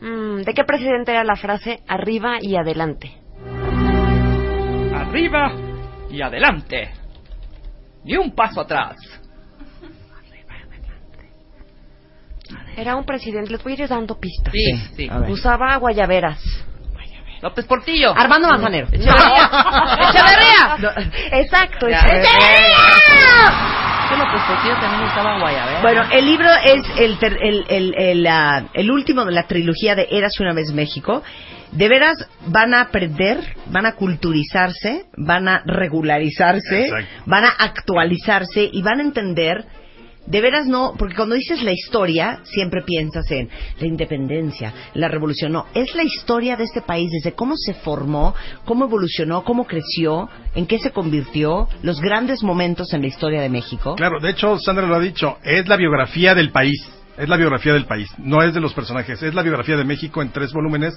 Mm, ¿De qué presidente era la frase arriba y adelante?
Arriba y adelante. Ni un paso atrás.
Era un presidente, les voy a ir dando pistas.
Sí, sí.
Usaba guayaberas.
López Portillo.
Armando Manzanero.
Echeverría. Echeverría.
Exacto,
Ya,
Echeverría.
Que López Portillo también estaba guayabera.
Bueno, el libro es el, ter- el, el, el, el último de la trilogía de Eras una vez México. De veras van a aprender, van a culturizarse, van a regularizarse,
Exacto.
van a actualizarse y van a entender. De veras no, porque cuando dices la historia, siempre piensas en la independencia, la revolución. No, es la historia de este país, desde cómo se formó, cómo evolucionó, cómo creció, en qué se convirtió, los grandes momentos en la historia de México.
Claro, de hecho, Sandra lo ha dicho, es la biografía del país. Es la biografía del país, no es de los personajes, es la biografía de México en tres volúmenes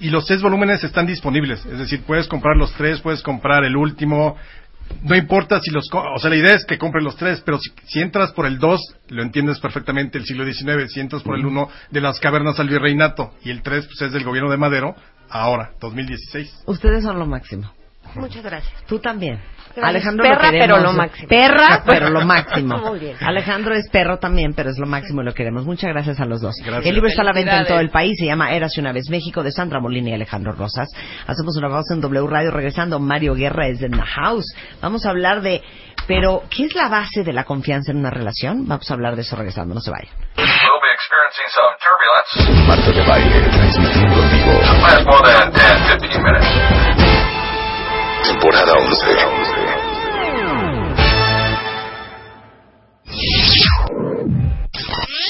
y los tres volúmenes están disponibles, es decir, puedes comprar los tres, puedes comprar el último, no importa si los, co- o sea, la idea es que compres los tres, pero si, si entras por el dos, lo entiendes perfectamente, el siglo XIX, si entras por el uno, de las cavernas al virreinato, y el tres, pues es del gobierno de Madero, ahora, 2016.
Ustedes son lo máximo.
Muchas gracias.
Tú también.
Gracias.
Alejandro
Perra,
lo queremos.
pero lo máximo.
Perra, pero lo máximo.
Muy bien.
Alejandro es perro también, pero es lo máximo y lo queremos. Muchas gracias a los dos.
Gracias.
El libro está a la venta en todo el país. Se llama Érase una vez México de Sandra Molina y Alejandro Rosas. Hacemos una pausa en W Radio. Regresando, Mario Guerra es en The House. Vamos a hablar de, pero, ¿qué es la base de la confianza en una relación? Vamos a hablar de eso regresando. No se vayan.
We'll.
Marta de Baile, transmitiendo en vivo. Temporada 11.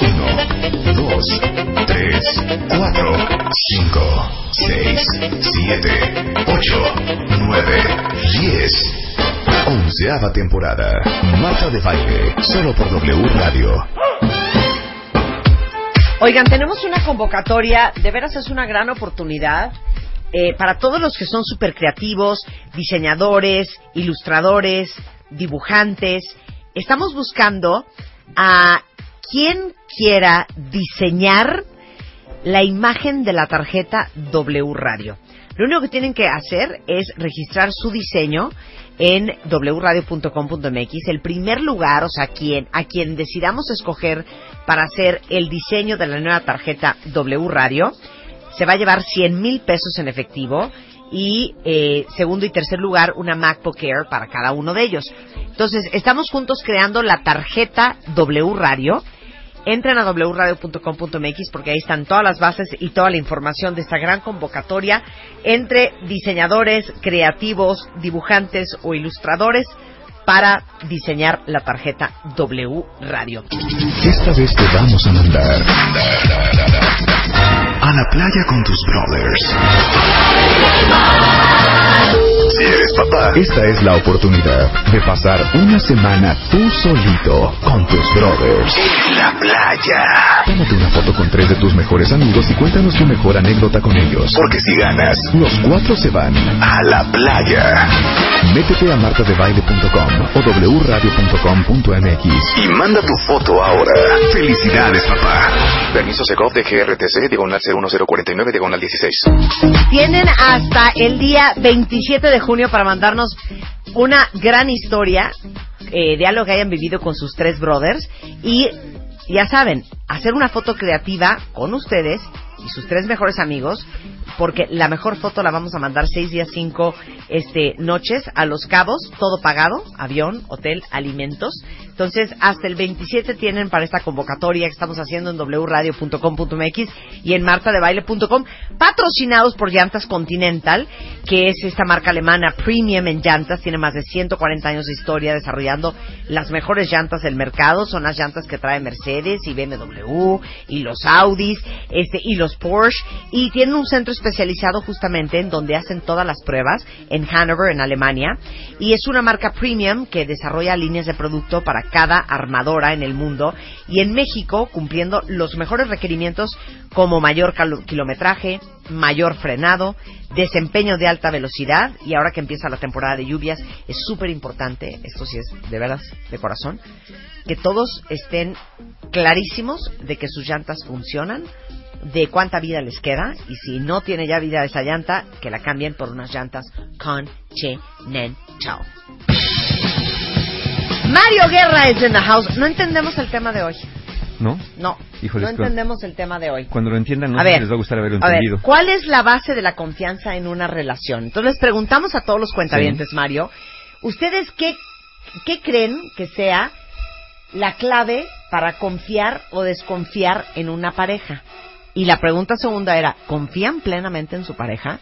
Uno, dos, tres, cuatro, cinco, seis, siete, ocho, nueve, diez. Onceava temporada. Marta de Baile, solo por W Radio.
Oigan, tenemos una convocatoria, de veras es una gran oportunidad eh, para todos los que son súper creativos, diseñadores, ilustradores, dibujantes. Estamos buscando a quien quiera diseñar la imagen de la tarjeta W Radio. Lo único que tienen que hacer es registrar su diseño en wradio.com.mx. El primer lugar, o sea, quien, a quien decidamos escoger para hacer el diseño de la nueva tarjeta W Radio, se va a llevar 100 mil pesos en efectivo y eh, segundo y tercer lugar una MacBook Air para cada uno de ellos. Entonces, estamos juntos creando la tarjeta W Radio. Entren a wradio.com.mx porque ahí están todas las bases y toda la información de esta gran convocatoria entre diseñadores, creativos, dibujantes o ilustradores para diseñar la tarjeta W Radio.
Esta vez te vamos a mandar a la playa con tus brothers. Si eres papá, esta es la oportunidad de pasar una semana tú solito con tus brothers. En la playa. Tómate una foto con tres de tus mejores amigos y cuéntanos tu mejor anécdota con ellos. Porque si ganas, los cuatro se van a la playa. Métete a martadebaile.com o wradio.com.mx y manda tu foto ahora. Felicidades, papá. Permiso Segov de GRTC, diagonal 01049, diagonal 16.
Tienen hasta el día 27 de junio para mandarnos una gran historia eh, de algo que hayan vivido con sus tres brothers y ya saben, hacer una foto creativa con ustedes y sus tres mejores amigos porque la mejor foto la vamos a mandar seis días, cinco este, noches a Los Cabos, todo pagado, avión, hotel, alimentos. Entonces, hasta el 27 tienen para esta convocatoria que estamos haciendo en wradio.com.mx y en martadebaile.com, patrocinados por Llantas Continental, que es esta marca alemana premium en llantas, tiene más de 140 años de historia desarrollando las mejores llantas del mercado, son las llantas que trae Mercedes y BMW y los Audis este, y los Porsche, y tienen un centro especializado justamente en donde hacen todas las pruebas en Hanover, en Alemania, y es una marca premium que desarrolla líneas de producto para cada armadora en el mundo y en México cumpliendo los mejores requerimientos como mayor kilometraje, mayor frenado, desempeño de alta velocidad y ahora que empieza la temporada de lluvias es súper importante, esto sí es de veras de corazón, que todos estén clarísimos de que sus llantas funcionan, de cuánta vida les queda y si no tiene ya vida esa llanta, que la cambien por unas llantas Continental. Mario Guerra es in the house. No entendemos el tema de hoy.
¿No?
No,
Híjole,
no entendemos el tema de hoy.
Cuando lo entiendan, no
A ver,
les va a gustar haberlo
A ver,
entendido.
¿cuál es la base de la confianza en una relación? Entonces les preguntamos a todos los cuentavientes, Mario, ¿ustedes qué, qué creen que sea la clave para confiar o desconfiar en una pareja? Y la pregunta segunda era, ¿confían plenamente en su pareja?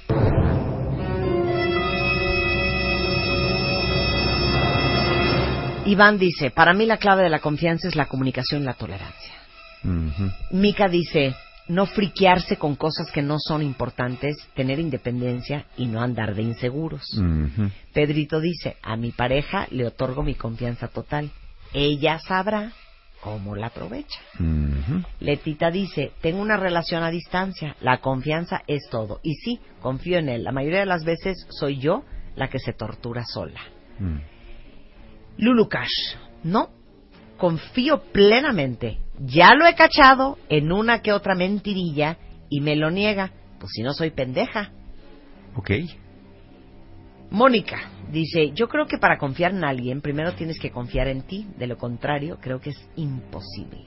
Iván dice, para mí la clave de la confianza es la comunicación y la tolerancia. Mica dice, no friquearse con cosas que no son importantes, tener independencia y no andar de inseguros. Pedrito dice, a mi pareja le otorgo mi confianza total. Ella sabrá cómo la aprovecha. Letita dice, tengo una relación a distancia, la confianza es todo. Y sí, confío en él. La mayoría de las veces soy yo la que se tortura sola.
Mm.
Lulu Cash, no, confío plenamente. Ya lo he cachado en una que otra mentirilla y me lo niega. Pues si no soy pendeja.
Ok.
Mónica dice, yo creo que para confiar en alguien, primero tienes que confiar en ti. De lo contrario, creo que es imposible.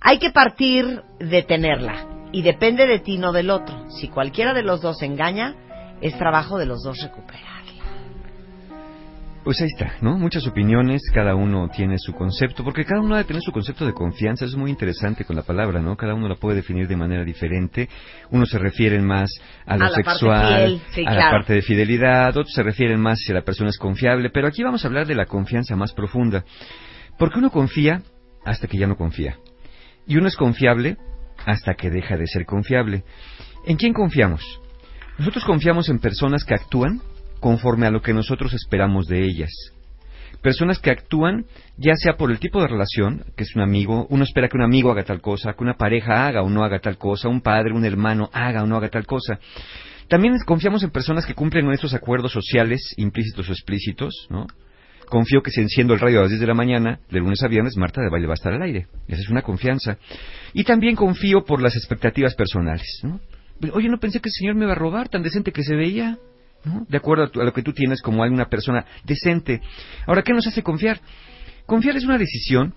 Hay que partir de tenerla. Y depende de ti, no del otro. Si cualquiera de los dos engaña, es trabajo de los dos recuperar.
Pues ahí está, ¿no? Muchas opiniones, cada uno tiene su concepto, porque cada uno debe tener su concepto de confianza, eso es muy interesante con la palabra, ¿no? Cada uno la puede definir de manera diferente. Unos se refieren más a lo
A
sexual,
sí,
a la parte de fidelidad, otros se refieren más si la persona es confiable, pero aquí vamos a hablar de la confianza más profunda. Porque uno confía hasta que ya no confía. Y uno es confiable hasta que deja de ser confiable. ¿En quién confiamos? Nosotros confiamos en personas que actúan conforme a lo que nosotros esperamos de ellas. Personas que actúan ya sea por el tipo de relación, que es un amigo, uno espera que un amigo haga tal cosa, que una pareja haga o no haga tal cosa, un padre, un hermano haga o no haga tal cosa. También confiamos en personas que cumplen nuestros acuerdos sociales, implícitos o explícitos, ¿no? Confío que si enciendo el radio a las 10 de la mañana, de lunes a viernes, Marta de Baile va a estar al aire. Esa es una confianza. Y también confío por las expectativas personales, ¿no? Oye, no pensé que el señor me iba a robar, tan decente que se veía, De acuerdo a, tu- a lo que tú tienes como alguna persona decente. Ahora, ¿qué nos hace confiar? Confiar es una decisión,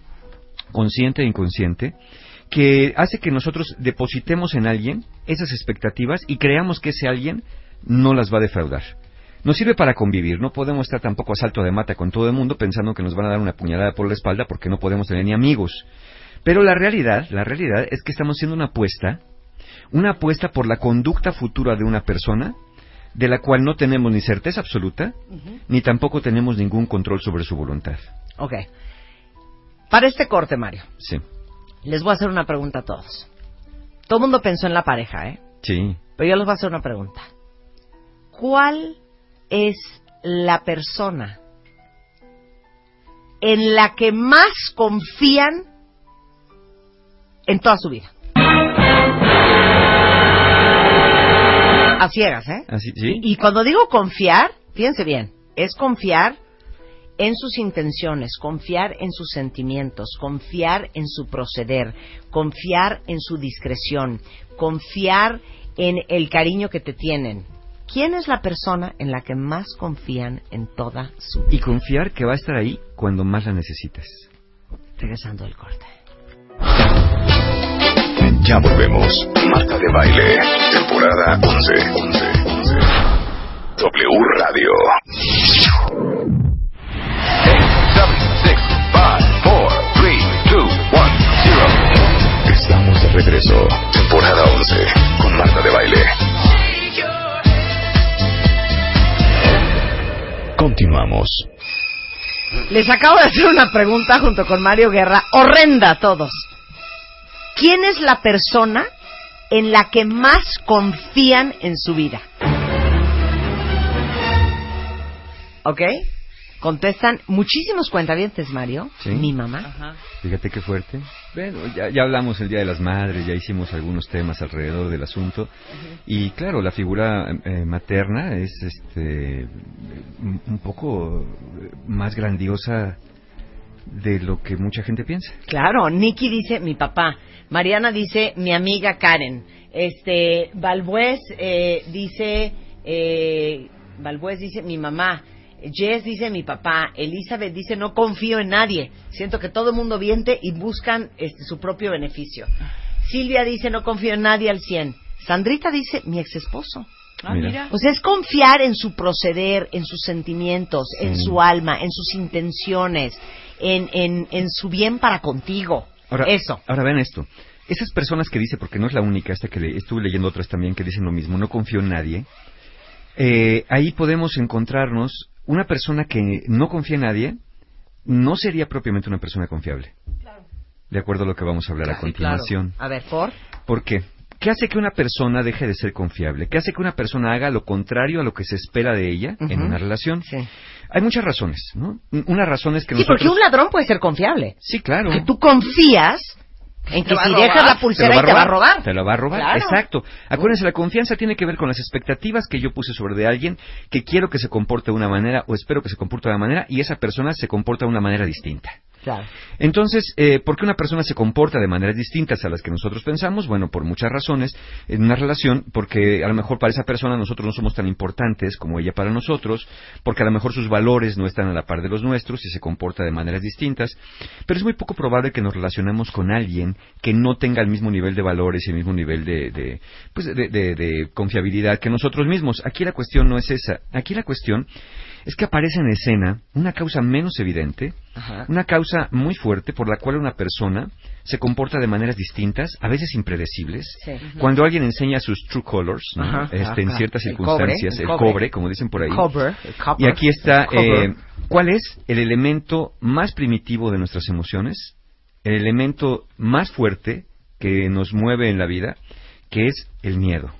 consciente e inconsciente, que hace que nosotros depositemos en alguien esas expectativas y creamos que ese alguien no las va a defraudar. Nos sirve para convivir, no podemos estar tampoco a salto de mata con todo el mundo pensando que nos van a dar una puñalada por la espalda porque no podemos tener ni amigos. Pero la realidad, la realidad es que estamos haciendo una apuesta, una apuesta por la conducta futura de una persona de la cual no tenemos ni certeza absoluta, ni tampoco tenemos ningún control sobre su voluntad.
Ok. Para este corte, Mario,
Sí,
les voy a hacer una pregunta a todos. Todo el mundo pensó en la pareja, ¿eh?
sí.
Pero yo les voy a hacer una pregunta. ¿Cuál es la persona en la que más confían en toda su vida? A ciegas, ¿eh?
Así, sí.
Y cuando digo confiar, fíjense bien, es confiar en sus intenciones, confiar en sus sentimientos, confiar en su proceder, confiar en su discreción, confiar en el cariño que te tienen. ¿Quién es la persona en la que más confían en toda su vida?
Y confiar que va a estar ahí cuando más la necesites.
Regresando del corte.
Ya volvemos. Marta de Baile, temporada 11. 11, 11. W Radio. 0. Estamos de regreso. Temporada 11 con Marta de Baile. Continuamos.
Les acabo de hacer una pregunta junto con Mario Guerra, horrenda a todos. ¿Quién es la persona en la que más confían en su vida? ¿Ok? Contestan muchísimos cuentavientes, Mario.
Sí.
Mi mamá.
Fíjate qué fuerte. Bueno, ya, ya hablamos el Día de las Madres, ya hicimos algunos temas alrededor del asunto. Y claro, la figura eh, materna es este un poco eh, más grandiosa de lo que mucha gente piensa.
Claro, Nicky dice mi papá, Mariana dice mi amiga Karen, este Balbués eh, dice eh, Balbués dice mi mamá, Jess dice mi papá, Elizabeth dice no confío en nadie, siento que todo el mundo viente y buscan este, su propio beneficio. Silvia dice no confío en nadie al 100. Sandrita dice mi ex esposo.
Ah, Mira. mira.
O sea, es confiar en su proceder, en sus sentimientos, en su alma, en sus intenciones, en, en, en su bien para contigo.
Ahora,
Eso.
Ahora vean esto. Esas personas que dice, porque no es la única, esta que le, estuve leyendo otras también que dicen lo mismo, no confío en nadie. eh, ahí podemos encontrarnos una persona que no confía en nadie, no sería propiamente una persona confiable. De acuerdo a lo que vamos a hablar a continuación.
A ver, por.
¿Por qué? ¿Qué hace que una persona deje de ser confiable? ¿Qué hace que una persona haga lo contrario a lo que se espera de ella en una relación? Hay muchas razones, ¿no? Una razón es que
Sí, porque
nosotros...
un ladrón puede ser confiable.
Sí, claro.
Que tú confías en que si dejas la pulsera y te va a robar.
Te lo va a robar,
Claro.
exacto. Acuérdense, la confianza tiene que ver con las expectativas que yo puse sobre de alguien que quiero que se comporte de una manera o espero que se comporte de una manera y esa persona se comporta de una manera distinta. Entonces, eh, ¿por qué una persona se comporta de maneras distintas a las que nosotros pensamos? Bueno, por muchas razones. En una relación, porque a lo mejor para esa persona nosotros no somos tan importantes como ella para nosotros, porque a lo mejor sus valores no están a la par de los nuestros y se comporta de maneras distintas. Pero es muy poco probable que nos relacionemos con alguien que no tenga el mismo nivel de valores y el mismo nivel de, de, pues de- de confiabilidad que nosotros mismos. Aquí la cuestión no es esa. Aquí la cuestión es que aparece en escena una causa menos evidente, una causa muy fuerte por la cual una persona se comporta de maneras distintas, a veces impredecibles.
Sí.
Cuando alguien enseña sus true colors, ¿no?
Ajá,
este, en ciertas
El cobre,
circunstancias,
el
el
cobre.
cobre, como dicen por ahí. Y aquí está, eh, ¿cuál es el elemento más primitivo de nuestras emociones? El elemento más fuerte que nos mueve en la vida, que es el miedo.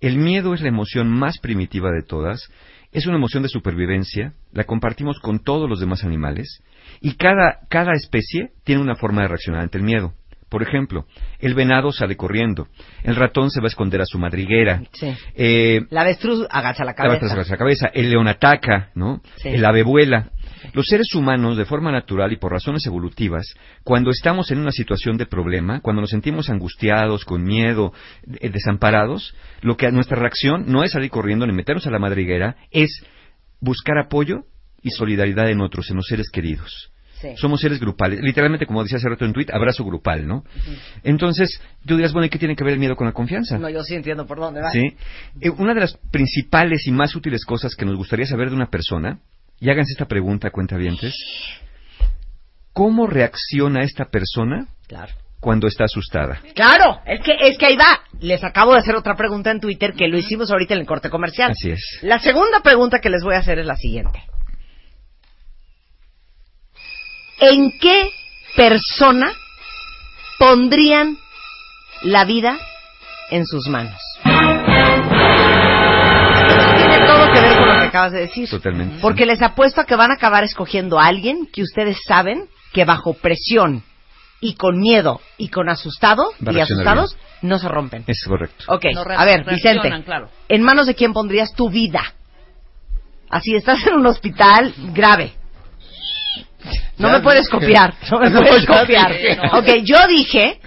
El miedo es la emoción más primitiva de todas, es una emoción de supervivencia, la compartimos con todos los demás animales y cada, cada especie tiene una forma de reaccionar ante el miedo. Por ejemplo, el venado sale corriendo, el ratón se va a esconder a su madriguera,
Sí.
eh,
La avestruz agacha la cabeza.
la el león ataca, ¿no?
Sí.
El ave vuela. Los seres humanos, de forma natural y por razones evolutivas, cuando estamos en una situación de problema, cuando nos sentimos angustiados, con miedo, eh, desamparados, lo que nuestra reacción no es salir corriendo ni meternos a la madriguera, es buscar apoyo y solidaridad en otros, en los seres queridos.
Sí.
Somos seres grupales. Literalmente, como decía hace rato en tweet, abrazo grupal, ¿no? Entonces, tú dirás, bueno, ¿y qué tiene que ver el miedo con la confianza?
No, yo sí entiendo por dónde va.
¿Sí? Eh, una de las principales y más útiles cosas que nos gustaría saber de una persona, y háganse esta pregunta, cuentavientes, ¿cómo reacciona esta persona
Claro.
cuando está asustada?
Claro, es que, es que ahí va. Les acabo de hacer otra pregunta en Twitter que lo hicimos ahorita en el corte comercial.
Así es.
La segunda pregunta que les voy a hacer es la siguiente. ¿En qué persona pondrían la vida en sus manos? Acabas de decir.
Totalmente.
Porque les apuesto a que van a acabar escogiendo a alguien que ustedes saben que bajo presión y con miedo y con asustado y asustados no se rompen.
Es correcto.
Ok,
No
a ver, Vicente,
claro.
¿en manos de quién pondrías tu vida? Así, estás en un hospital grave. No
Ya
me puedes
dije.
copiar, no me
No,
puedes copiar.
dije.
Ok, yo dije,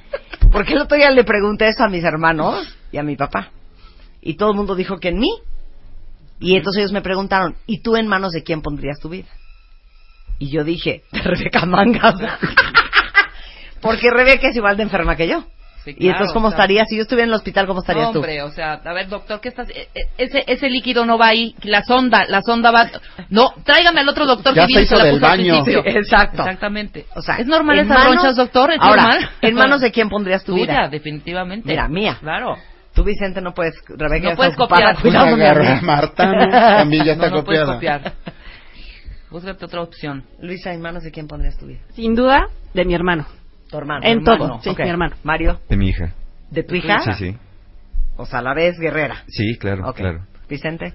porque el otro día le pregunté eso a mis hermanos y a mi papá. Y todo el mundo dijo que en mí. Y entonces ellos me preguntaron, ¿y tú en manos de quién pondrías tu vida? Y yo dije, de Rebeca Mangas. porque Rebeca es igual de enferma que yo.
Sí,
y entonces, ¿cómo
o sea-
estarías? Si yo estuviera en el hospital, ¿cómo estarías
No,
tú?
hombre, o sea, a ver, doctor, ¿qué estás? eh, eh, Ese, ese líquido no va ahí, la sonda, la sonda va... No, tráigame al otro doctor
Ya
que
se
vino y
hizo
se la
del
puso al
baño.
principio.
Sí, exacto.
Exactamente.
O sea,
¿Es normal esas
manos-
ronchas, doctor? ¿Es
Ahora,
normal?
¿en manos de quién pondrías tu
Tuya,
vida?
definitivamente.
Mira, mía.
Claro.
Tú, Vicente, no puedes, Rebeca,
No puedes copiar.
cuidándome a mí.
Agarra a Marta, ¿no? También ya está
no, no puedes
copiada.
copiar. Búscate otra opción.
Luisa, ¿en manos de quién pondrías tu vida?
Sin duda, de mi hermano.
Tu hermano.
En
hermano.
todo, sí,
Ok.
mi hermano.
Mario,
De mi hija.
¿de tu hija?
Sí, sí.
O sea, a la vez guerrera.
Sí, claro,
Ok.
claro.
Vicente,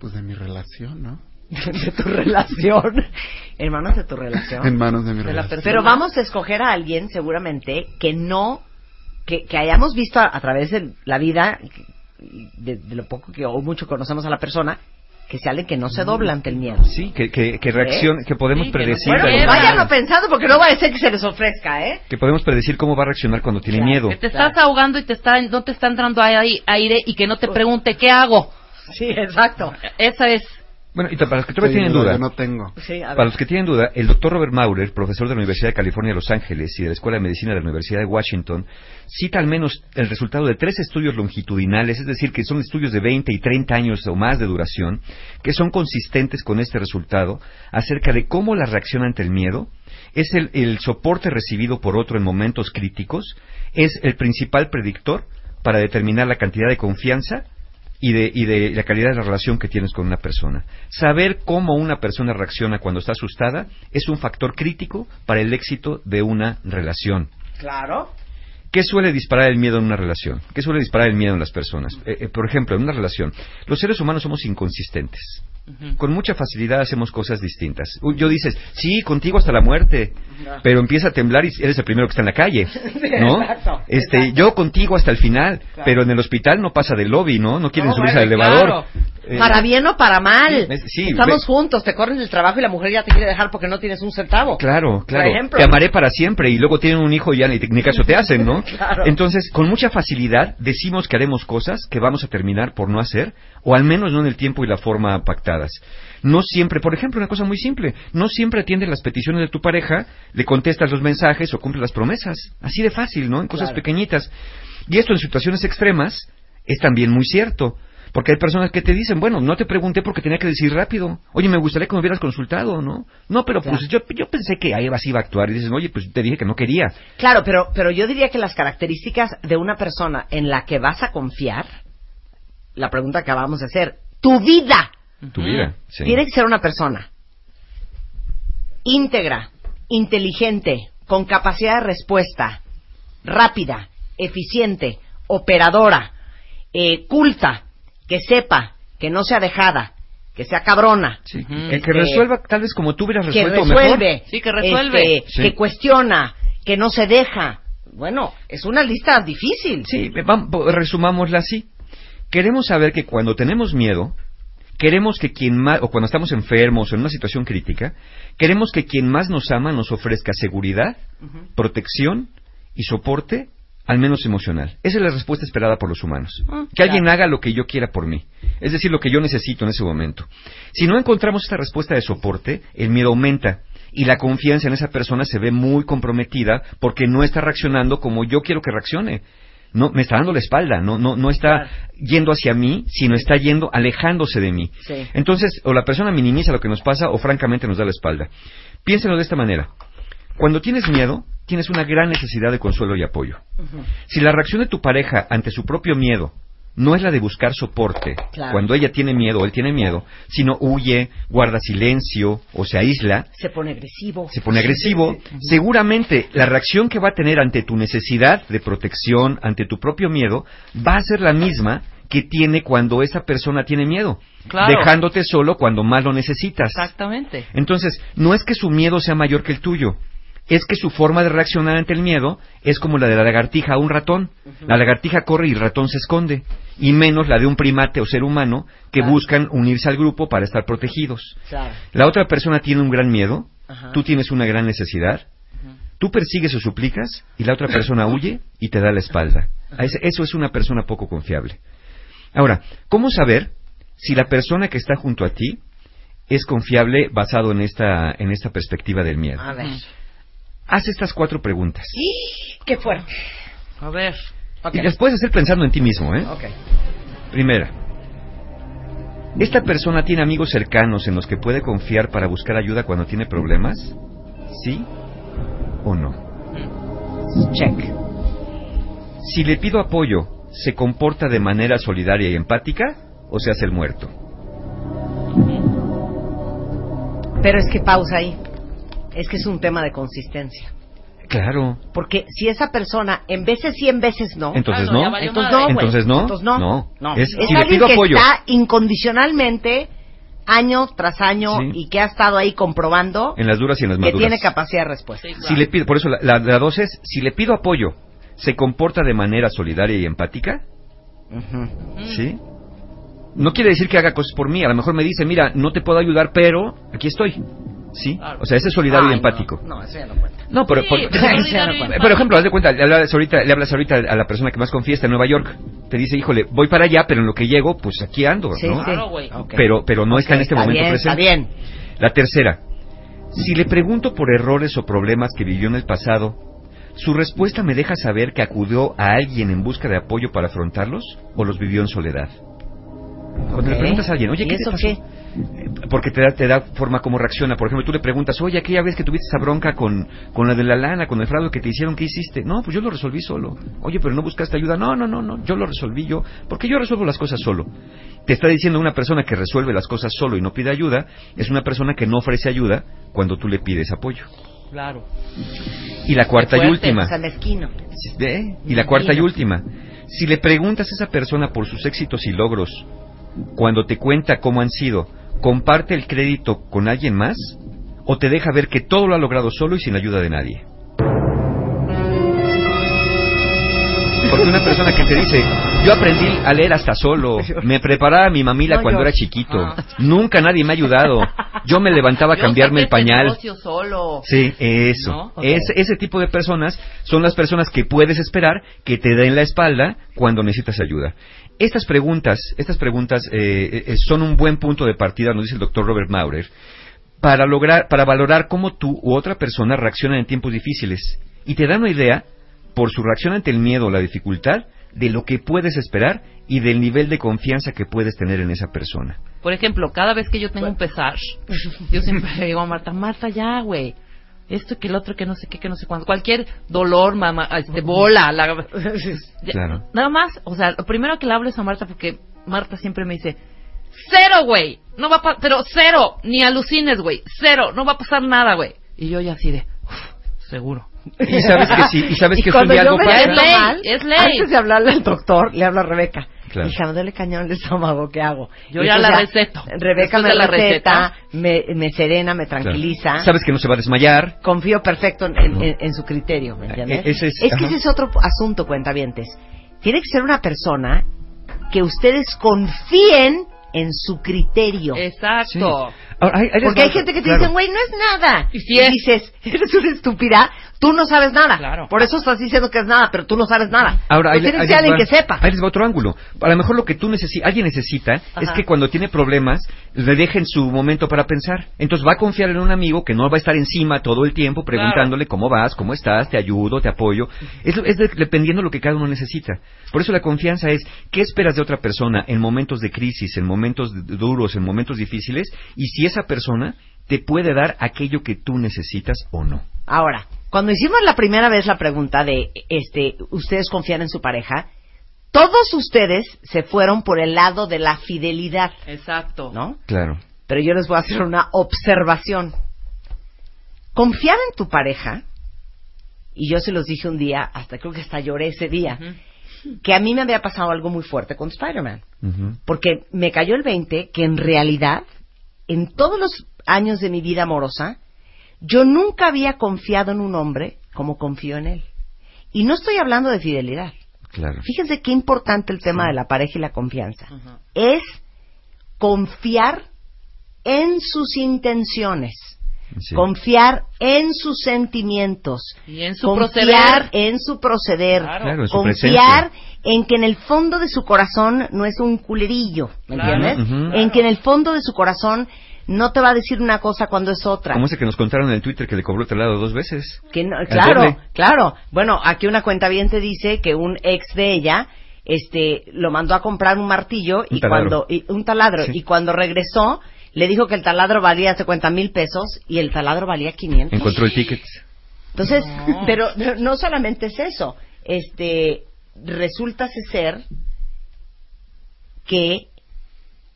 Pues de mi relación, ¿no?
de tu relación. Hermanos de tu relación.
En manos de mi
De la
relación.
Pero vamos a escoger a alguien, seguramente, que no, que, que hayamos visto a, a través de la vida, de, de lo poco que o mucho conocemos a la persona, que sea alguien que no se dobla ante el miedo.
Sí, que, que, que reaccione, que podemos
Sí, que no
predecir.
Bueno, pues pensando porque no va a ser que se les ofrezca, ¿eh?
Que podemos predecir cómo va a reaccionar cuando tiene miedo.
Que te estás ahogando y te está, no te está entrando ahí aire y que no te pregunte qué hago.
Sí, exacto.
Esa es.
Bueno, y para los que todavía
Sí,
tienen duda,
yo no tengo.
Sí, a ver.
para los que tienen duda, el doctor Robert Maurer, profesor de la Universidad de California de Los Ángeles y de la Escuela de Medicina de la Universidad de Washington, cita al menos el resultado de tres estudios longitudinales, es decir, que son estudios de 20 y 30 años o más de duración, que son consistentes con este resultado acerca de cómo la reacción ante el miedo es el, el soporte recibido por otro en momentos críticos, es el principal predictor para determinar la cantidad de confianza y de, y de la calidad de la relación que tienes con una persona. Saber cómo una persona reacciona cuando está asustada es un factor crítico para el éxito de una relación.
Claro.
¿Qué suele disparar el miedo en una relación? ¿Qué suele disparar el miedo en las personas? Eh, eh, por ejemplo, en una relación, los seres humanos somos inconsistentes. Con mucha facilidad hacemos cosas distintas. Yo dices, sí, contigo hasta la muerte, pero empieza a temblar y eres el primero que está en la calle, ¿no?
exacto,
este,
exacto.
yo contigo hasta el final, pero en el hospital no pasa del lobby, ¿no? No quieren
No,
subirse al elevador. Eh,
Para bien o para mal.
Sí,
Estamos
ve-
juntos, te corren del trabajo y la mujer ya te quiere dejar porque no tienes un centavo.
Claro, claro.
ejemplo.
Te amaré para siempre y luego tienen un hijo y ya ni, ni caso te hacen, ¿no?
Claro.
Entonces, con mucha facilidad decimos que haremos cosas que vamos a terminar por no hacer, o al menos no en el tiempo y la forma pactadas. No siempre, por ejemplo, una cosa muy simple, no siempre atiendes las peticiones de tu pareja, le contestas los mensajes o cumples las promesas. Así de fácil, ¿no? En cosas
Claro.
pequeñitas. Y esto en situaciones extremas es también muy cierto. Porque hay personas que te dicen, bueno, no te pregunté porque tenía que decir rápido. Oye, me gustaría que me hubieras consultado, ¿no? No, pero pues yo, yo pensé que ahí iba a actuar. Y dices, oye, pues te dije que no quería.
Claro, pero, pero yo diría que las características de una persona en la que vas a confiar, la pregunta que acabamos de hacer, tu vida,
Tu vida. Sí.
tiene que ser una persona íntegra, inteligente, con capacidad de respuesta, rápida, eficiente, operadora, eh, culta, que sepa, que no sea dejada, que sea cabrona,
Sí. Que resuelva tal vez como tú hubieras
que
resuelto
resuelve,
mejor.
Sí, que resuelve.
este,
Sí.
que cuestiona, que no se deja. Bueno, es una lista difícil.
Sí, vamos, resumámosla así. Queremos saber que cuando tenemos miedo, queremos que quien más, o cuando estamos enfermos o en una situación crítica, queremos que quien más nos ama nos ofrezca seguridad, protección y soporte, al menos emocional. Esa es la respuesta esperada por los humanos. que alguien haga lo que yo quiera por mí. Es decir, lo que yo necesito en ese momento. Si no encontramos esta respuesta de soporte, el miedo aumenta. Y la confianza en esa persona se ve muy comprometida porque no está reaccionando como yo quiero que reaccione. No, me está dando la espalda, no, no, no está yendo hacia mí, sino está yendo, alejándose de mí.
Sí.
Entonces, o la persona minimiza lo que nos pasa o francamente nos da la espalda. Piénsenlo de esta manera. Cuando tienes miedo, tienes una gran necesidad de consuelo y apoyo. Si la reacción de tu pareja ante su propio miedo no es la de buscar soporte,
Claro.
cuando ella tiene miedo o él tiene miedo, sino huye, guarda silencio o se aísla,
Se pone agresivo.
se pone agresivo, seguramente la reacción que va a tener ante tu necesidad de protección, ante tu propio miedo, va a ser la misma que tiene cuando esa persona tiene miedo,
Claro.
dejándote solo cuando más lo necesitas.
Exactamente.
Entonces, no es que su miedo sea mayor que el tuyo, es que su forma de reaccionar ante el miedo es como la de la lagartija a un ratón. La lagartija corre y el ratón se esconde, y menos la de un primate o ser humano que buscan unirse al grupo para estar protegidos.
Claro.
La otra persona tiene un gran miedo,
Ajá.
tú tienes una gran necesidad, tú persigues o suplicas y la otra persona huye y te da la espalda. A ese- Eso es una persona poco confiable. Ahora, ¿cómo saber si la persona que está junto a ti es confiable basado en esta, en esta perspectiva del miedo?
A ver.
Haz estas cuatro preguntas.
Qué fuerte.
A ver.
Y las puedes hacer pensando en ti mismo, ¿eh?
Ok.
Primera. ¿Esta persona tiene amigos cercanos en los que puede confiar para buscar ayuda cuando tiene problemas? ¿Sí o no?
Check.
Si le pido apoyo, ¿se comporta de manera solidaria y empática o se hace el muerto?
Pero es que pausa ahí. Es que es un tema de consistencia.
Claro.
Porque si esa persona en veces sí, en veces no.
Entonces
Ah, no,
Entonces no, güey.
Entonces no.
Entonces no.
No.
No.
Es-
Es
si le
alguien
pido
que
apoyo.
está incondicionalmente año tras año
Sí.
y que ha estado ahí comprobando
En las duras y en las
que
maduras.
tiene capacidad de respuesta.
Sí, claro.
Si le pido, por eso la, la, la dos es, si le pido apoyo, ¿se comporta de manera solidaria y empática?
Ujú.
¿Sí? No quiere decir que haga cosas por mí. A lo mejor me dice, mira, no te puedo ayudar, pero aquí estoy. ¿Sí?
Claro.
O sea, ese es solidario
Ay,
y empático.
No, no, eso ya no cuenta.
No, pero,
Sí,
por, ejemplo, haz de cuenta, le hablas, ahorita, le hablas ahorita a la persona que más confía está en Nueva York. Te dice, híjole, voy para allá, pero en lo que llego, pues aquí ando,
Sí,
¿no?
sí.
Claro, güey.
Ok.
Pero, pero no está en este
está
momento
bien,
presente.
Está bien.
La tercera, si le pregunto por errores o problemas que vivió en el pasado, ¿su respuesta me deja saber que acudió a alguien en busca de apoyo para afrontarlos o los vivió en soledad? Cuando le preguntas a alguien, oye,
¿Y
¿qué te
eso
pasó?
qué?
Porque te da, te da forma como reacciona. Por ejemplo, tú le preguntas, oye, aquella vez que tuviste esa bronca con, con la de la lana, con el fraude que te hicieron, ¿qué hiciste? No, pues yo lo resolví solo. Oye, pero no buscaste ayuda. No, no, no, no, yo lo resolví yo. Porque yo resuelvo las cosas solo. Te está diciendo una persona que resuelve las cosas solo y no pide ayuda, es una persona que no ofrece ayuda cuando tú le pides apoyo.
Claro.
Y la cuarta y
fuerte,
última.
O sea, mezquino.
¿Ve? Y la cuarta y última. Si le preguntas a esa persona por sus éxitos y logros, cuando te cuenta cómo han sido, ¿comparte el crédito con alguien más? ¿O te deja ver que todo lo ha logrado solo y sin ayuda de nadie? Porque una persona que te dice, yo aprendí a leer hasta solo, me preparaba mi mamila
No,
cuando
yo-
era chiquito,
Ah.
nunca nadie me ha ayudado, yo me levantaba a cambiarme el
este
pañal.
negocio solo.
Sí, eso.
¿No?
Ese, ese tipo de personas son las personas que puedes esperar que te den la espalda cuando necesitas ayuda. Estas preguntas, estas preguntas eh, eh, son un buen punto de partida, nos dice el doctor Robert Maurer, para lograr, para valorar cómo tú u otra persona reaccionan en tiempos difíciles y te dan una idea por su reacción ante el miedo o la dificultad de lo que puedes esperar y del nivel de confianza que puedes tener en esa persona.
Por ejemplo, cada vez que yo tengo un pesar, yo siempre le digo a Marta, Marta, ya, güey. Esto que el otro, que no sé qué, que no sé cuánto. Cualquier dolor, mamá, este, bola. La...
Claro.
Nada más, o sea, lo primero que le hablo es a Marta porque Marta siempre me dice, cero, güey. No va a pa- pero cero. Ni alucines, güey. Cero. No va a pasar nada, güey. Y yo ya así de, "Uf, seguro.
Y sabes que sí, y sabes
Y
que
cuando yo
algo
me
pasa-
siento
ley,
mal,
es ley.
antes de hablarle al doctor, le hablo a Rebeca.
Claro.
Me duele cañón el estómago, ¿qué hago?
Yo
Y
ya la receto.
Rebeca me
la
receta,
receta.
me, me serena, me
Claro.
tranquiliza.
Sabes que no se va a desmayar.
Confío perfecto en, en- en- en su criterio, ¿me entiendes?
Eh, ese es-
que
ajá.
ese es otro asunto, cuentavientes. Tiene que ser una persona que ustedes confíen en su criterio.
Exacto.
Ahora,
Porque hay gente que te
claro.
dice, güey, no es nada.
Y si es.
dices, eres una estúpida, tú no sabes nada.
Claro.
Por eso estás diciendo que es nada, pero tú no sabes nada.
Ahora,
Pues
le-
tiene
ahí
que alguien
va-
que sepa.
Ahí les va otro ángulo. A lo mejor lo que tú necesi alguien necesita es que cuando tiene problemas le dejen su momento para pensar. Entonces va a confiar en un amigo que no va a estar encima todo el tiempo preguntándole cómo vas, cómo estás, te ayudo, te apoyo. Es, es de- dependiendo de lo que cada uno necesita. Por eso la confianza es qué esperas de otra persona en momentos de crisis, en momentos duros, en momentos difíciles y si esa persona te puede dar aquello que tú necesitas o no.
Ahora, cuando hicimos la primera vez la pregunta de, este, ¿ustedes confían en su pareja? Todos ustedes se fueron por el lado de la fidelidad,
Exacto.
¿no?
Claro.
Pero yo les voy a hacer una observación. Confiar en tu pareja, y yo se los dije un día, hasta creo que hasta lloré ese día, que a mí me había pasado algo muy fuerte con Spider-Man. Porque me cayó el 20 que en realidad, en todos los años de mi vida amorosa, yo nunca había confiado en un hombre como confío en él. Y no estoy hablando de fidelidad.
Claro.
Fíjense qué importante el tema de la pareja y la confianza. Es confiar en sus intenciones.
Sí.
Confiar en sus sentimientos.
Y en su
confiar
proceder.
en su proceder.
Claro.
Claro, en su
confiar en que en el fondo de su corazón no es un culerillo, ¿me
Claro.
entiendes? En que en el fondo de su corazón no te va a decir una cosa cuando es otra.
Como ese que nos contaron en el Twitter que le cobró el traslado dos veces.
Que no-
Al
claro,
doble.
claro. Bueno, aquí una cuenta bien te dice que un ex de ella este lo mandó a comprar un martillo y
taladro.
cuando y- un taladro
Sí.
y cuando regresó le dijo que el taladro valía hace cuenta mil pesos y el taladro valía 500.
Encontró el ticket.
Entonces, pero no- no solamente es eso, este resulta ser que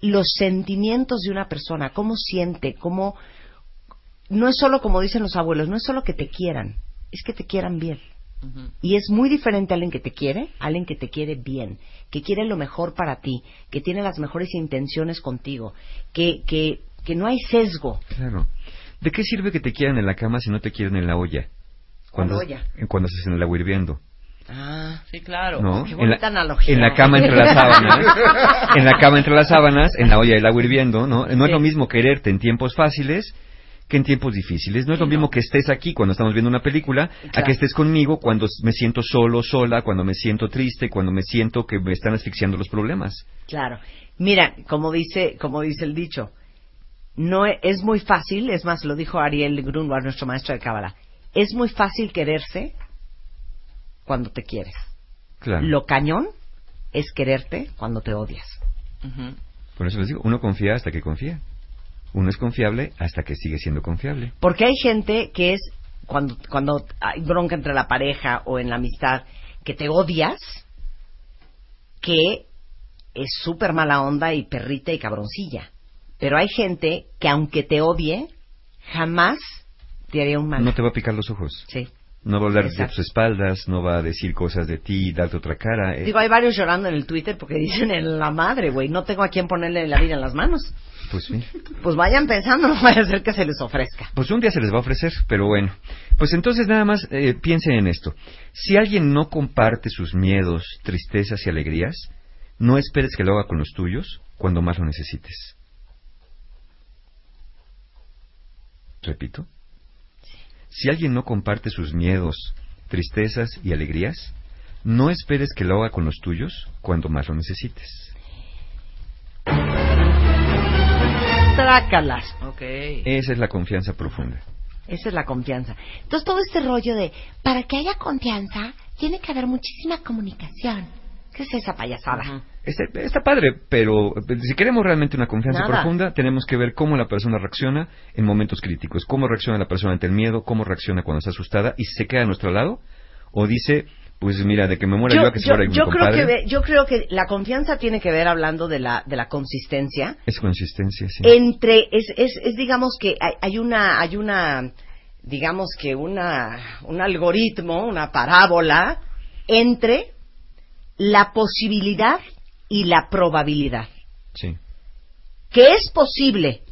los sentimientos de una persona, cómo siente, cómo no es solo como dicen los abuelos, no es solo que te quieran, es que te quieran bien. Y es muy diferente a alguien que te quiere, a alguien que te quiere bien, que quiere lo mejor para ti, que tiene las mejores intenciones contigo, que, que, que no hay sesgo.
Claro. ¿De qué sirve que te quieran en la cama si no te quieren en la olla? Cuando,
¿Cuál olla?
Cuando estás en el agua hirviendo.
Ah,
Sí, claro.
¿No?
Qué
en, la,
analogía.
en la cama entre las sábanas. en la cama entre las sábanas, en la olla del agua hirviendo, ¿no? No es lo mismo quererte en tiempos fáciles que en tiempos difíciles. No es lo mismo que estés aquí cuando estamos viendo una película, a que estés conmigo cuando me siento solo, sola, cuando me siento triste, cuando me siento que me están asfixiando los problemas.
Claro. Mira, como dice, como dice el dicho, no e- es muy fácil, es más, lo dijo Ariel Grunwald, nuestro maestro de Cábala, es muy fácil quererse cuando te quieres.
Claro.
Lo cañón es quererte cuando te odias.
Por eso les digo, uno confía hasta que confía. Uno es confiable hasta que sigue siendo confiable.
Porque hay gente que es, cuando, cuando hay bronca entre la pareja o en la amistad, que te odias, que es súper mala onda y perrita y cabroncilla. Pero hay gente que aunque te odie, jamás te haría un mal.
No te va a picar los ojos.
Sí.
No va a hablar de tus espaldas, no va a decir cosas de ti y darte otra cara. eh,
Digo, hay varios llorando en el Twitter porque dicen en la madre, güey, no tengo a quién ponerle la vida en las manos.
Pues sí.
Pues vayan pensando, no vaya a ser que se les ofrezca.
Pues un día se les va a ofrecer, pero bueno. Pues entonces nada más eh, piensen en esto. Si alguien no comparte sus miedos, tristezas y alegrías, no esperes que lo haga con los tuyos cuando más lo necesites. Repito. Si alguien no comparte sus miedos, tristezas y alegrías, no esperes que lo haga con los tuyos cuando más lo necesites.
Trácalas.
Ok.
Esa es la confianza profunda.
Esa es la confianza. Entonces todo este rollo de, para que haya confianza, tiene que haber muchísima comunicación. ¿Qué es esa payasada?
Está, está padre, pero si queremos realmente una confianza
Nada.
profunda, tenemos que ver cómo la persona reacciona en momentos críticos, cómo reacciona la persona ante el miedo, cómo reacciona cuando está asustada y se queda a nuestro lado o dice, pues mira, de que me muera yo, a que se
yo- yo creo
compadre.
que ve- yo creo que la confianza tiene que ver, hablando de la, de la consistencia,
Es consistencia, sí.
entre, es, es, es digamos que hay, hay una, hay una, digamos que una, un algoritmo, una parábola entre la posibilidad y la probabilidad.
Sí,
¿Que es posible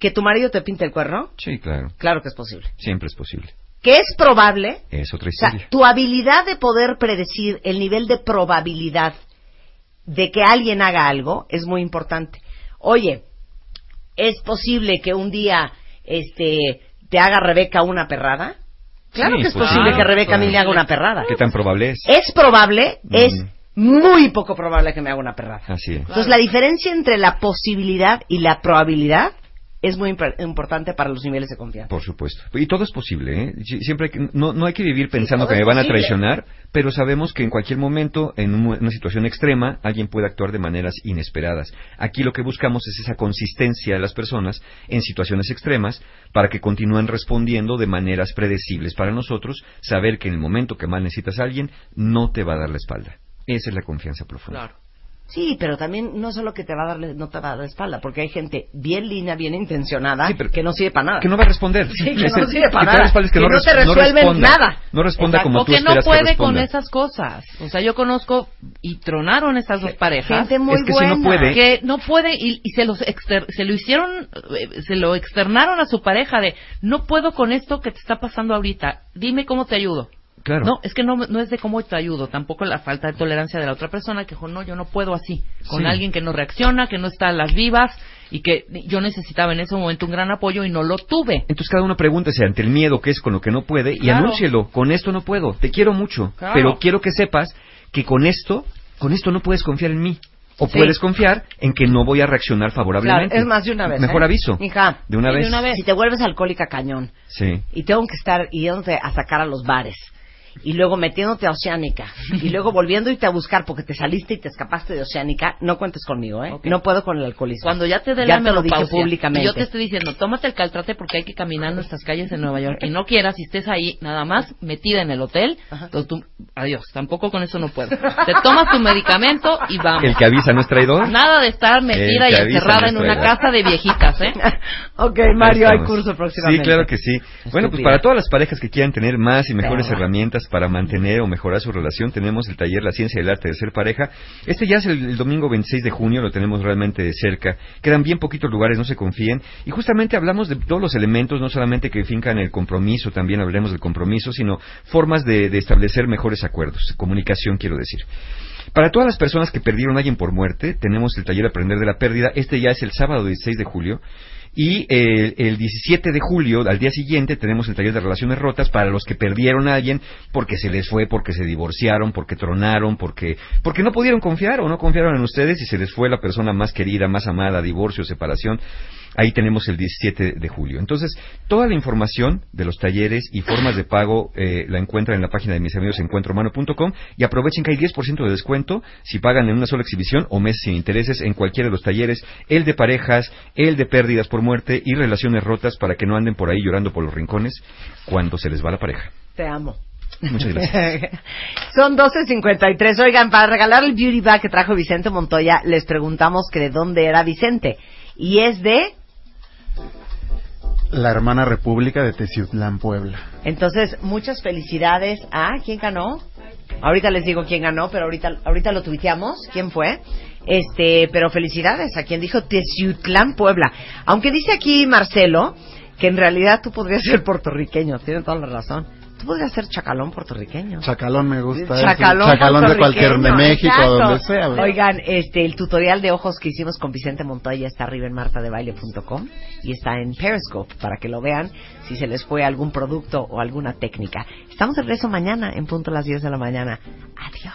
que tu marido te pinte el cuerno?
sí, claro.
Claro que es posible.
Siempre es posible.
¿Que es probable?
Es otra
O sea,
historia.
tu habilidad de poder predecir el nivel de probabilidad de que alguien haga algo es muy importante. Oye, ¿es posible que un día este te haga Rebeca una perrada? Claro
Sí,
que es
pues,
posible que Rebeca a mí le haga una perrada.
¿Qué tan probable es?
¿Es probable?
Mm.
Es muy poco probable que me haga una perrada.
Así es.
Entonces, la diferencia entre la posibilidad y la probabilidad es muy impor- importante para los niveles de confianza.
Por supuesto. Y todo es posible, ¿eh? Sie- Siempre hay que, no, no hay que vivir pensando que me van a traicionar, pero sabemos que en cualquier momento, en un- una situación extrema, alguien puede actuar de maneras inesperadas. Aquí lo que buscamos es esa consistencia de las personas en situaciones extremas para que continúen respondiendo de maneras predecibles para nosotros, saber que en el momento que más necesitas a alguien, no te va a dar la espalda. Esa es la confianza profunda.
Claro.
Sí, pero también no solo que te va a darle, no te va a dar la espalda, porque hay gente bien linda, bien intencionada,
Sí, pero-
que no sirve para nada.
Que no va a responder.
Sí, que
Es
no sirve para nada.
que
Que
no,
no te resuelven
responda.
nada.
No responda
Exacto.
como
o
tú
que no
que
puede con esas cosas. O sea, yo conozco y tronaron estas dos parejas.
Gente muy
Es que si no
buena.
puede-
que no puede y, y se los exter- se lo hicieron eh, se lo externaron a su pareja de no puedo con esto que te está pasando ahorita dime cómo te ayudo
Claro.
no es que no no es de cómo te ayudo tampoco la falta de tolerancia de la otra persona que dijo no yo no puedo así con
Sí.
alguien que no reacciona que no está a las vivas y que yo necesitaba en ese momento un gran apoyo y no lo tuve
Entonces cada uno pregúntese ante el miedo que es con lo que no puede y anúncielo, con esto no puedo, te quiero mucho,
Claro.
pero quiero que sepas que con esto, con esto no puedes confiar en mí. O
Sí.
puedes confiar en que no voy a reaccionar
Claro,
favorablemente.
es más de una vez.
Mejor
¿eh?
aviso.
Hija,
De una vez.
Si te vuelves alcohólica cañón
Sí.
y tengo que estar yéndote a sacar a los bares y luego metiéndote a Oceánica y luego volviendo a buscar porque te saliste y te escapaste de Oceánica, no cuentes conmigo, ¿eh?
Ok.
No puedo con el alcoholismo.
Cuando ya te dé la
te lo dije
menopausia,
públicamente.
y yo te estoy diciendo, tómate el caltrate porque hay que caminar en nuestras calles en Nueva York y no quieras y estés ahí nada más metida en el hotel, entonces tú, adiós, tampoco con eso no puedo. Te tomas tu medicamento y vamos.
El que avisa no es traidor.
Nada de estar metida y encerrada
no
en una casa de viejitas, ¿eh?
ok, Mario, hay curso próximamente.
Sí, claro que sí. Bueno, pues para todas las parejas que quieran tener más y mejores herramientas para mantener o mejorar su relación, tenemos el taller La Ciencia y el Arte de Ser Pareja. Este ya es el, domingo 26 de junio, lo tenemos realmente de cerca. Quedan bien poquitos lugares, no se confíen. Y justamente hablamos de todos los elementos, no solamente que fincan el compromiso, también hablaremos del compromiso, sino formas de establecer mejores acuerdos. Comunicación, quiero decir. Para todas las personas que perdieron a alguien por muerte, tenemos el taller Aprender de la Pérdida. Este ya es el sábado 16 de julio. Y eh, el 17 de julio, al día siguiente, tenemos el taller de relaciones rotas para los que perdieron a alguien porque se les fue, porque se divorciaron, porque tronaron, porque, porque no pudieron confiar o no confiaron en ustedes y se les fue la persona más querida, más amada, divorcio, separación. Ahí tenemos el 17 de julio. Entonces, toda la información de los talleres y formas de pago eh, la encuentran en la página de mis amigos encuentrohumano.com y aprovechen que hay 10% de descuento si pagan en una sola exhibición o mes sin intereses en cualquiera de los talleres, el de parejas, el de pérdidas por muerte y relaciones rotas para que no anden por ahí llorando por los rincones cuando se les va la pareja.
Te amo.
Muchas gracias.
Son 12.53. Oigan, para regalar el beauty bag que trajo Vicente Montoya, les preguntamos que de dónde era Vicente. Y es de...
La hermana república de Teciutlán, Puebla.
Entonces, muchas felicidades a... ¿Quién ganó? Ahorita les digo quién ganó, pero ahorita, ahorita lo tuiteamos. ¿Quién fue? Este, pero felicidades a quien dijo Teciutlán, Puebla. Aunque dice aquí Marcelo que en realidad tú podrías ser puertorriqueño. Tiene toda la razón. Tú podrías ser chacalón puertorriqueño.
Chacalón me gusta.
Chacalón,
eso. Chacalón de cualquier, de México,
exacto.
donde sea. ¿verdad?
Oigan, este, el tutorial de ojos que hicimos con Vicente Montoya está arriba en martadebaile.com y está en Periscope para que lo vean si se les fue algún producto o alguna técnica. Estamos de regreso mañana en punto a las 10 de la mañana. Adiós.